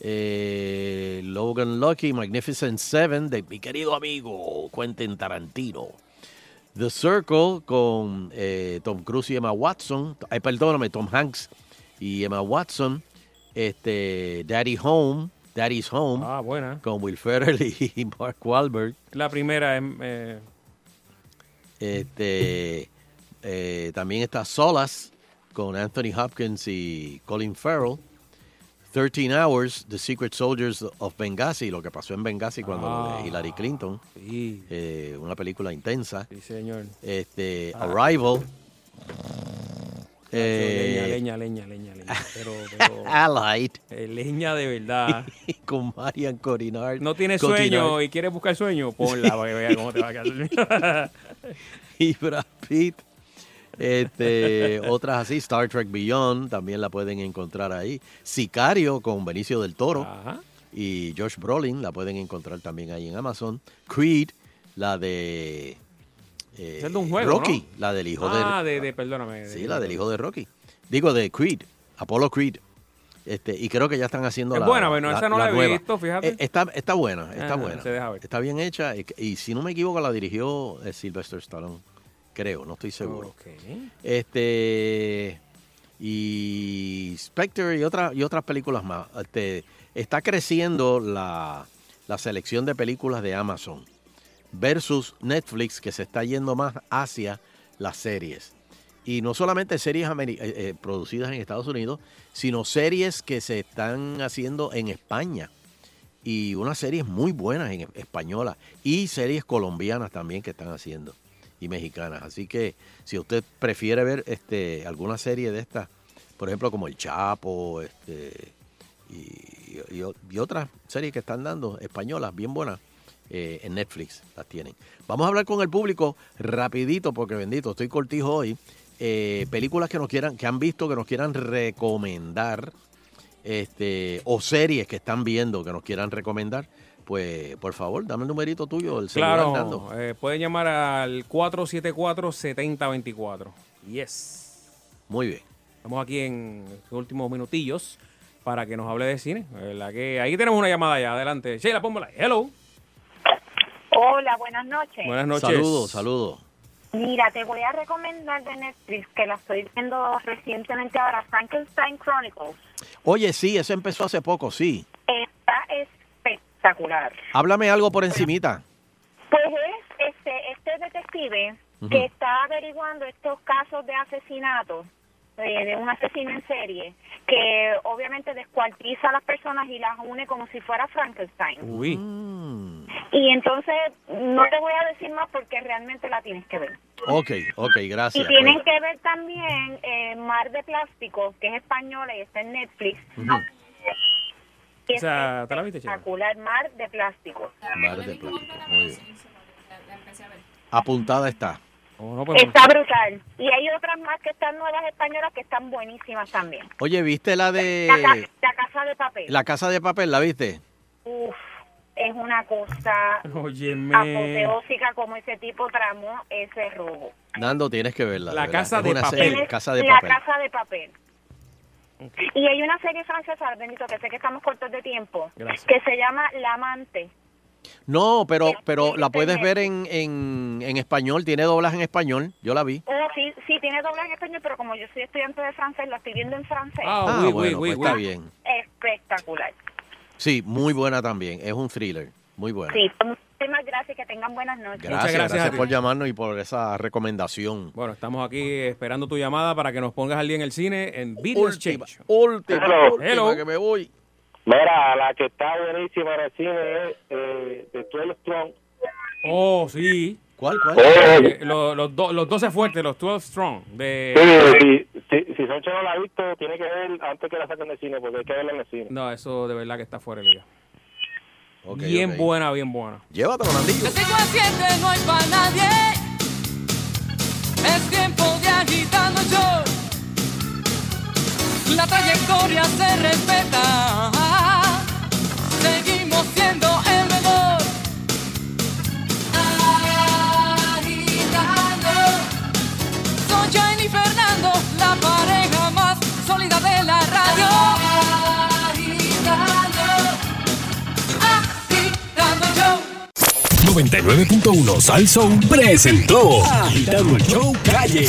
eh, Logan Lucky, Magnificent Seven, de mi querido amigo Quentin Tarantino. The Circle con eh, Tom Cruise y Emma Watson. Ay, perdóname, Tom Hanks y Emma Watson. Este, Daddy Home, Daddy's Home.
Ah, buena.
Con Will Ferrell y Mark Wahlberg.
La primera es... eh,
Este, eh, también está Solas con Anthony Hopkins y Colin Farrell. 13 Hours, The Secret Soldiers of Benghazi, lo que pasó en Benghazi cuando
Ah.
Hillary Clinton.
Sí.
Eh, una película intensa.
Sí, señor.
Este,
Ah.
Arrival. Eh,
leña, leña, leña, leña. Pero, pero
Allied.
eh, leña de verdad.
con Marian Cotillard.
No
Cotillard.
sueño y quieres buscar sueño, ponla para que vea cómo te va a quedar.
y Brad Pitt. Este, otras así, Star Trek Beyond, también la pueden encontrar ahí. Sicario con Benicio del Toro y Josh Brolin, la pueden encontrar también ahí en Amazon. Creed, la de eh,
Es de un juego,
Rocky,
¿no?
la del hijo
ah,
de,
de, de, perdóname. de-
Sí, la del hijo de Rocky. Digo, de Creed, Apollo Creed. Este, y creo que ya están haciendo
Es
la
buena, bueno, esa no la he
nueva.
visto, fíjate.
Eh, Está, está buena, está
Ah,
buena. Está bien hecha y, y si no me equivoco la dirigió eh, Sylvester Stallone. Creo, no estoy seguro. Este y Spectre y otras y otras películas más. Este, está creciendo la, la selección de películas de Amazon versus Netflix que se está yendo más hacia las series. Y no solamente series eh, eh, producidas en Estados Unidos, sino series que se están haciendo en España. Y unas series muy buenas en española. Y series colombianas también que están haciendo. Mexicanas. Así que si usted prefiere ver este alguna serie de estas, por ejemplo como El Chapo, este, y otras series que están dando, españolas, bien buenas, eh, en Netflix las tienen. Vamos a hablar con el público rapidito, porque bendito, estoy cortijo hoy. Eh, películas que nos quieran, que han visto, que nos quieran recomendar, este, o series que están viendo que nos quieran recomendar, pues por favor, dame el numerito tuyo, el celular,
Claro, eh, pueden llamar al 474-7024. Yes.
Muy bien.
Estamos aquí en los últimos minutillos para que nos hable de cine. ¿verdad? Que ahí tenemos una llamada ya. Adelante. Sheila, pónmela. Hello.
Hola, buenas noches.
Buenas noches.
Saludos, saludos.
Mira, te voy a recomendar de Netflix que la estoy viendo recientemente ahora, Frankenstein Chronicles.
Oye, sí, eso empezó hace poco, sí.
Está espectacular.
Háblame algo por encimita.
Pues es este, este detective que está averiguando estos casos de asesinato eh, de un asesino en serie que obviamente descuartiza a las personas y las une como si fuera Frankenstein.
Uy.
Y entonces no te voy a decir más porque realmente la tienes que ver.
Ok, ok, gracias.
Y tienen que ver también eh, Mar de Plástico, que es española y está en Netflix.
Pues, Ujú.
Y
O sea, ¿te la viste,
espectacular, Mar de Plástico.
Mar de plástico, muy bien. Apuntada está.
Oh, pues,
Está brutal. Y hay otras más que están nuevas españolas que están buenísimas también.
Oye, ¿viste la
La, ca-
de
la Casa de Papel.
La Casa de Papel? ¿La viste?
Uf, es una cosa
Óyeme.
apoteósica como ese tipo tramó ese robo.
Nando, tienes que verla.
La
de.
Casa de
una
Papel.
serie, Casa de
la
Papel.
Casa de Papel. Y hay una serie francesa, Benito, que sé que estamos cortos de tiempo,
Gracias.
que se llama La Amante.
No, pero, pero la puedes ver en, en, en español, tiene doblaje en español, yo la vi.
Oh, sí, sí, tiene doblaje en español, pero como yo soy estudiante de francés, lo estoy viendo en francés.
Ah,
oui,
bueno,
oui,
pues
oui,
está
oui.
bien.
Espectacular.
Sí, muy buena también, es un thriller, muy buena.
Sí, muchísimas gracias, que tengan buenas noches.
Gracias,
gracias a
gracias,
ti.
por llamarnos y por esa recomendación.
Bueno, estamos aquí esperando tu llamada para que nos pongas al día en el cine en Video
Última,
Exchange.
última,
Hello.
última,
Hello.
que me voy.
Mira, la que está buenísima en el cine es eh, de 12 Strong.
Oh, sí.
¿Cuál, cuál?
Eh, los, los, do- los 12 fuertes, los 12 strong. De...
Sí, sí, sí, si Sonche no la ha visto, tiene que ver antes que la saquen del cine, porque hay que verla en el cine.
No, eso de verdad que está fuera de liga.
Ok,
bien
ok.
buena, bien buena.
Llévatelo, Nandillo.
De 5 a 7 no hay para nadie. Es tiempo de agitando show. La trayectoria se respeta. Seguimos siendo el
99.1 Sal Soul presentó Agitando el Show Calle.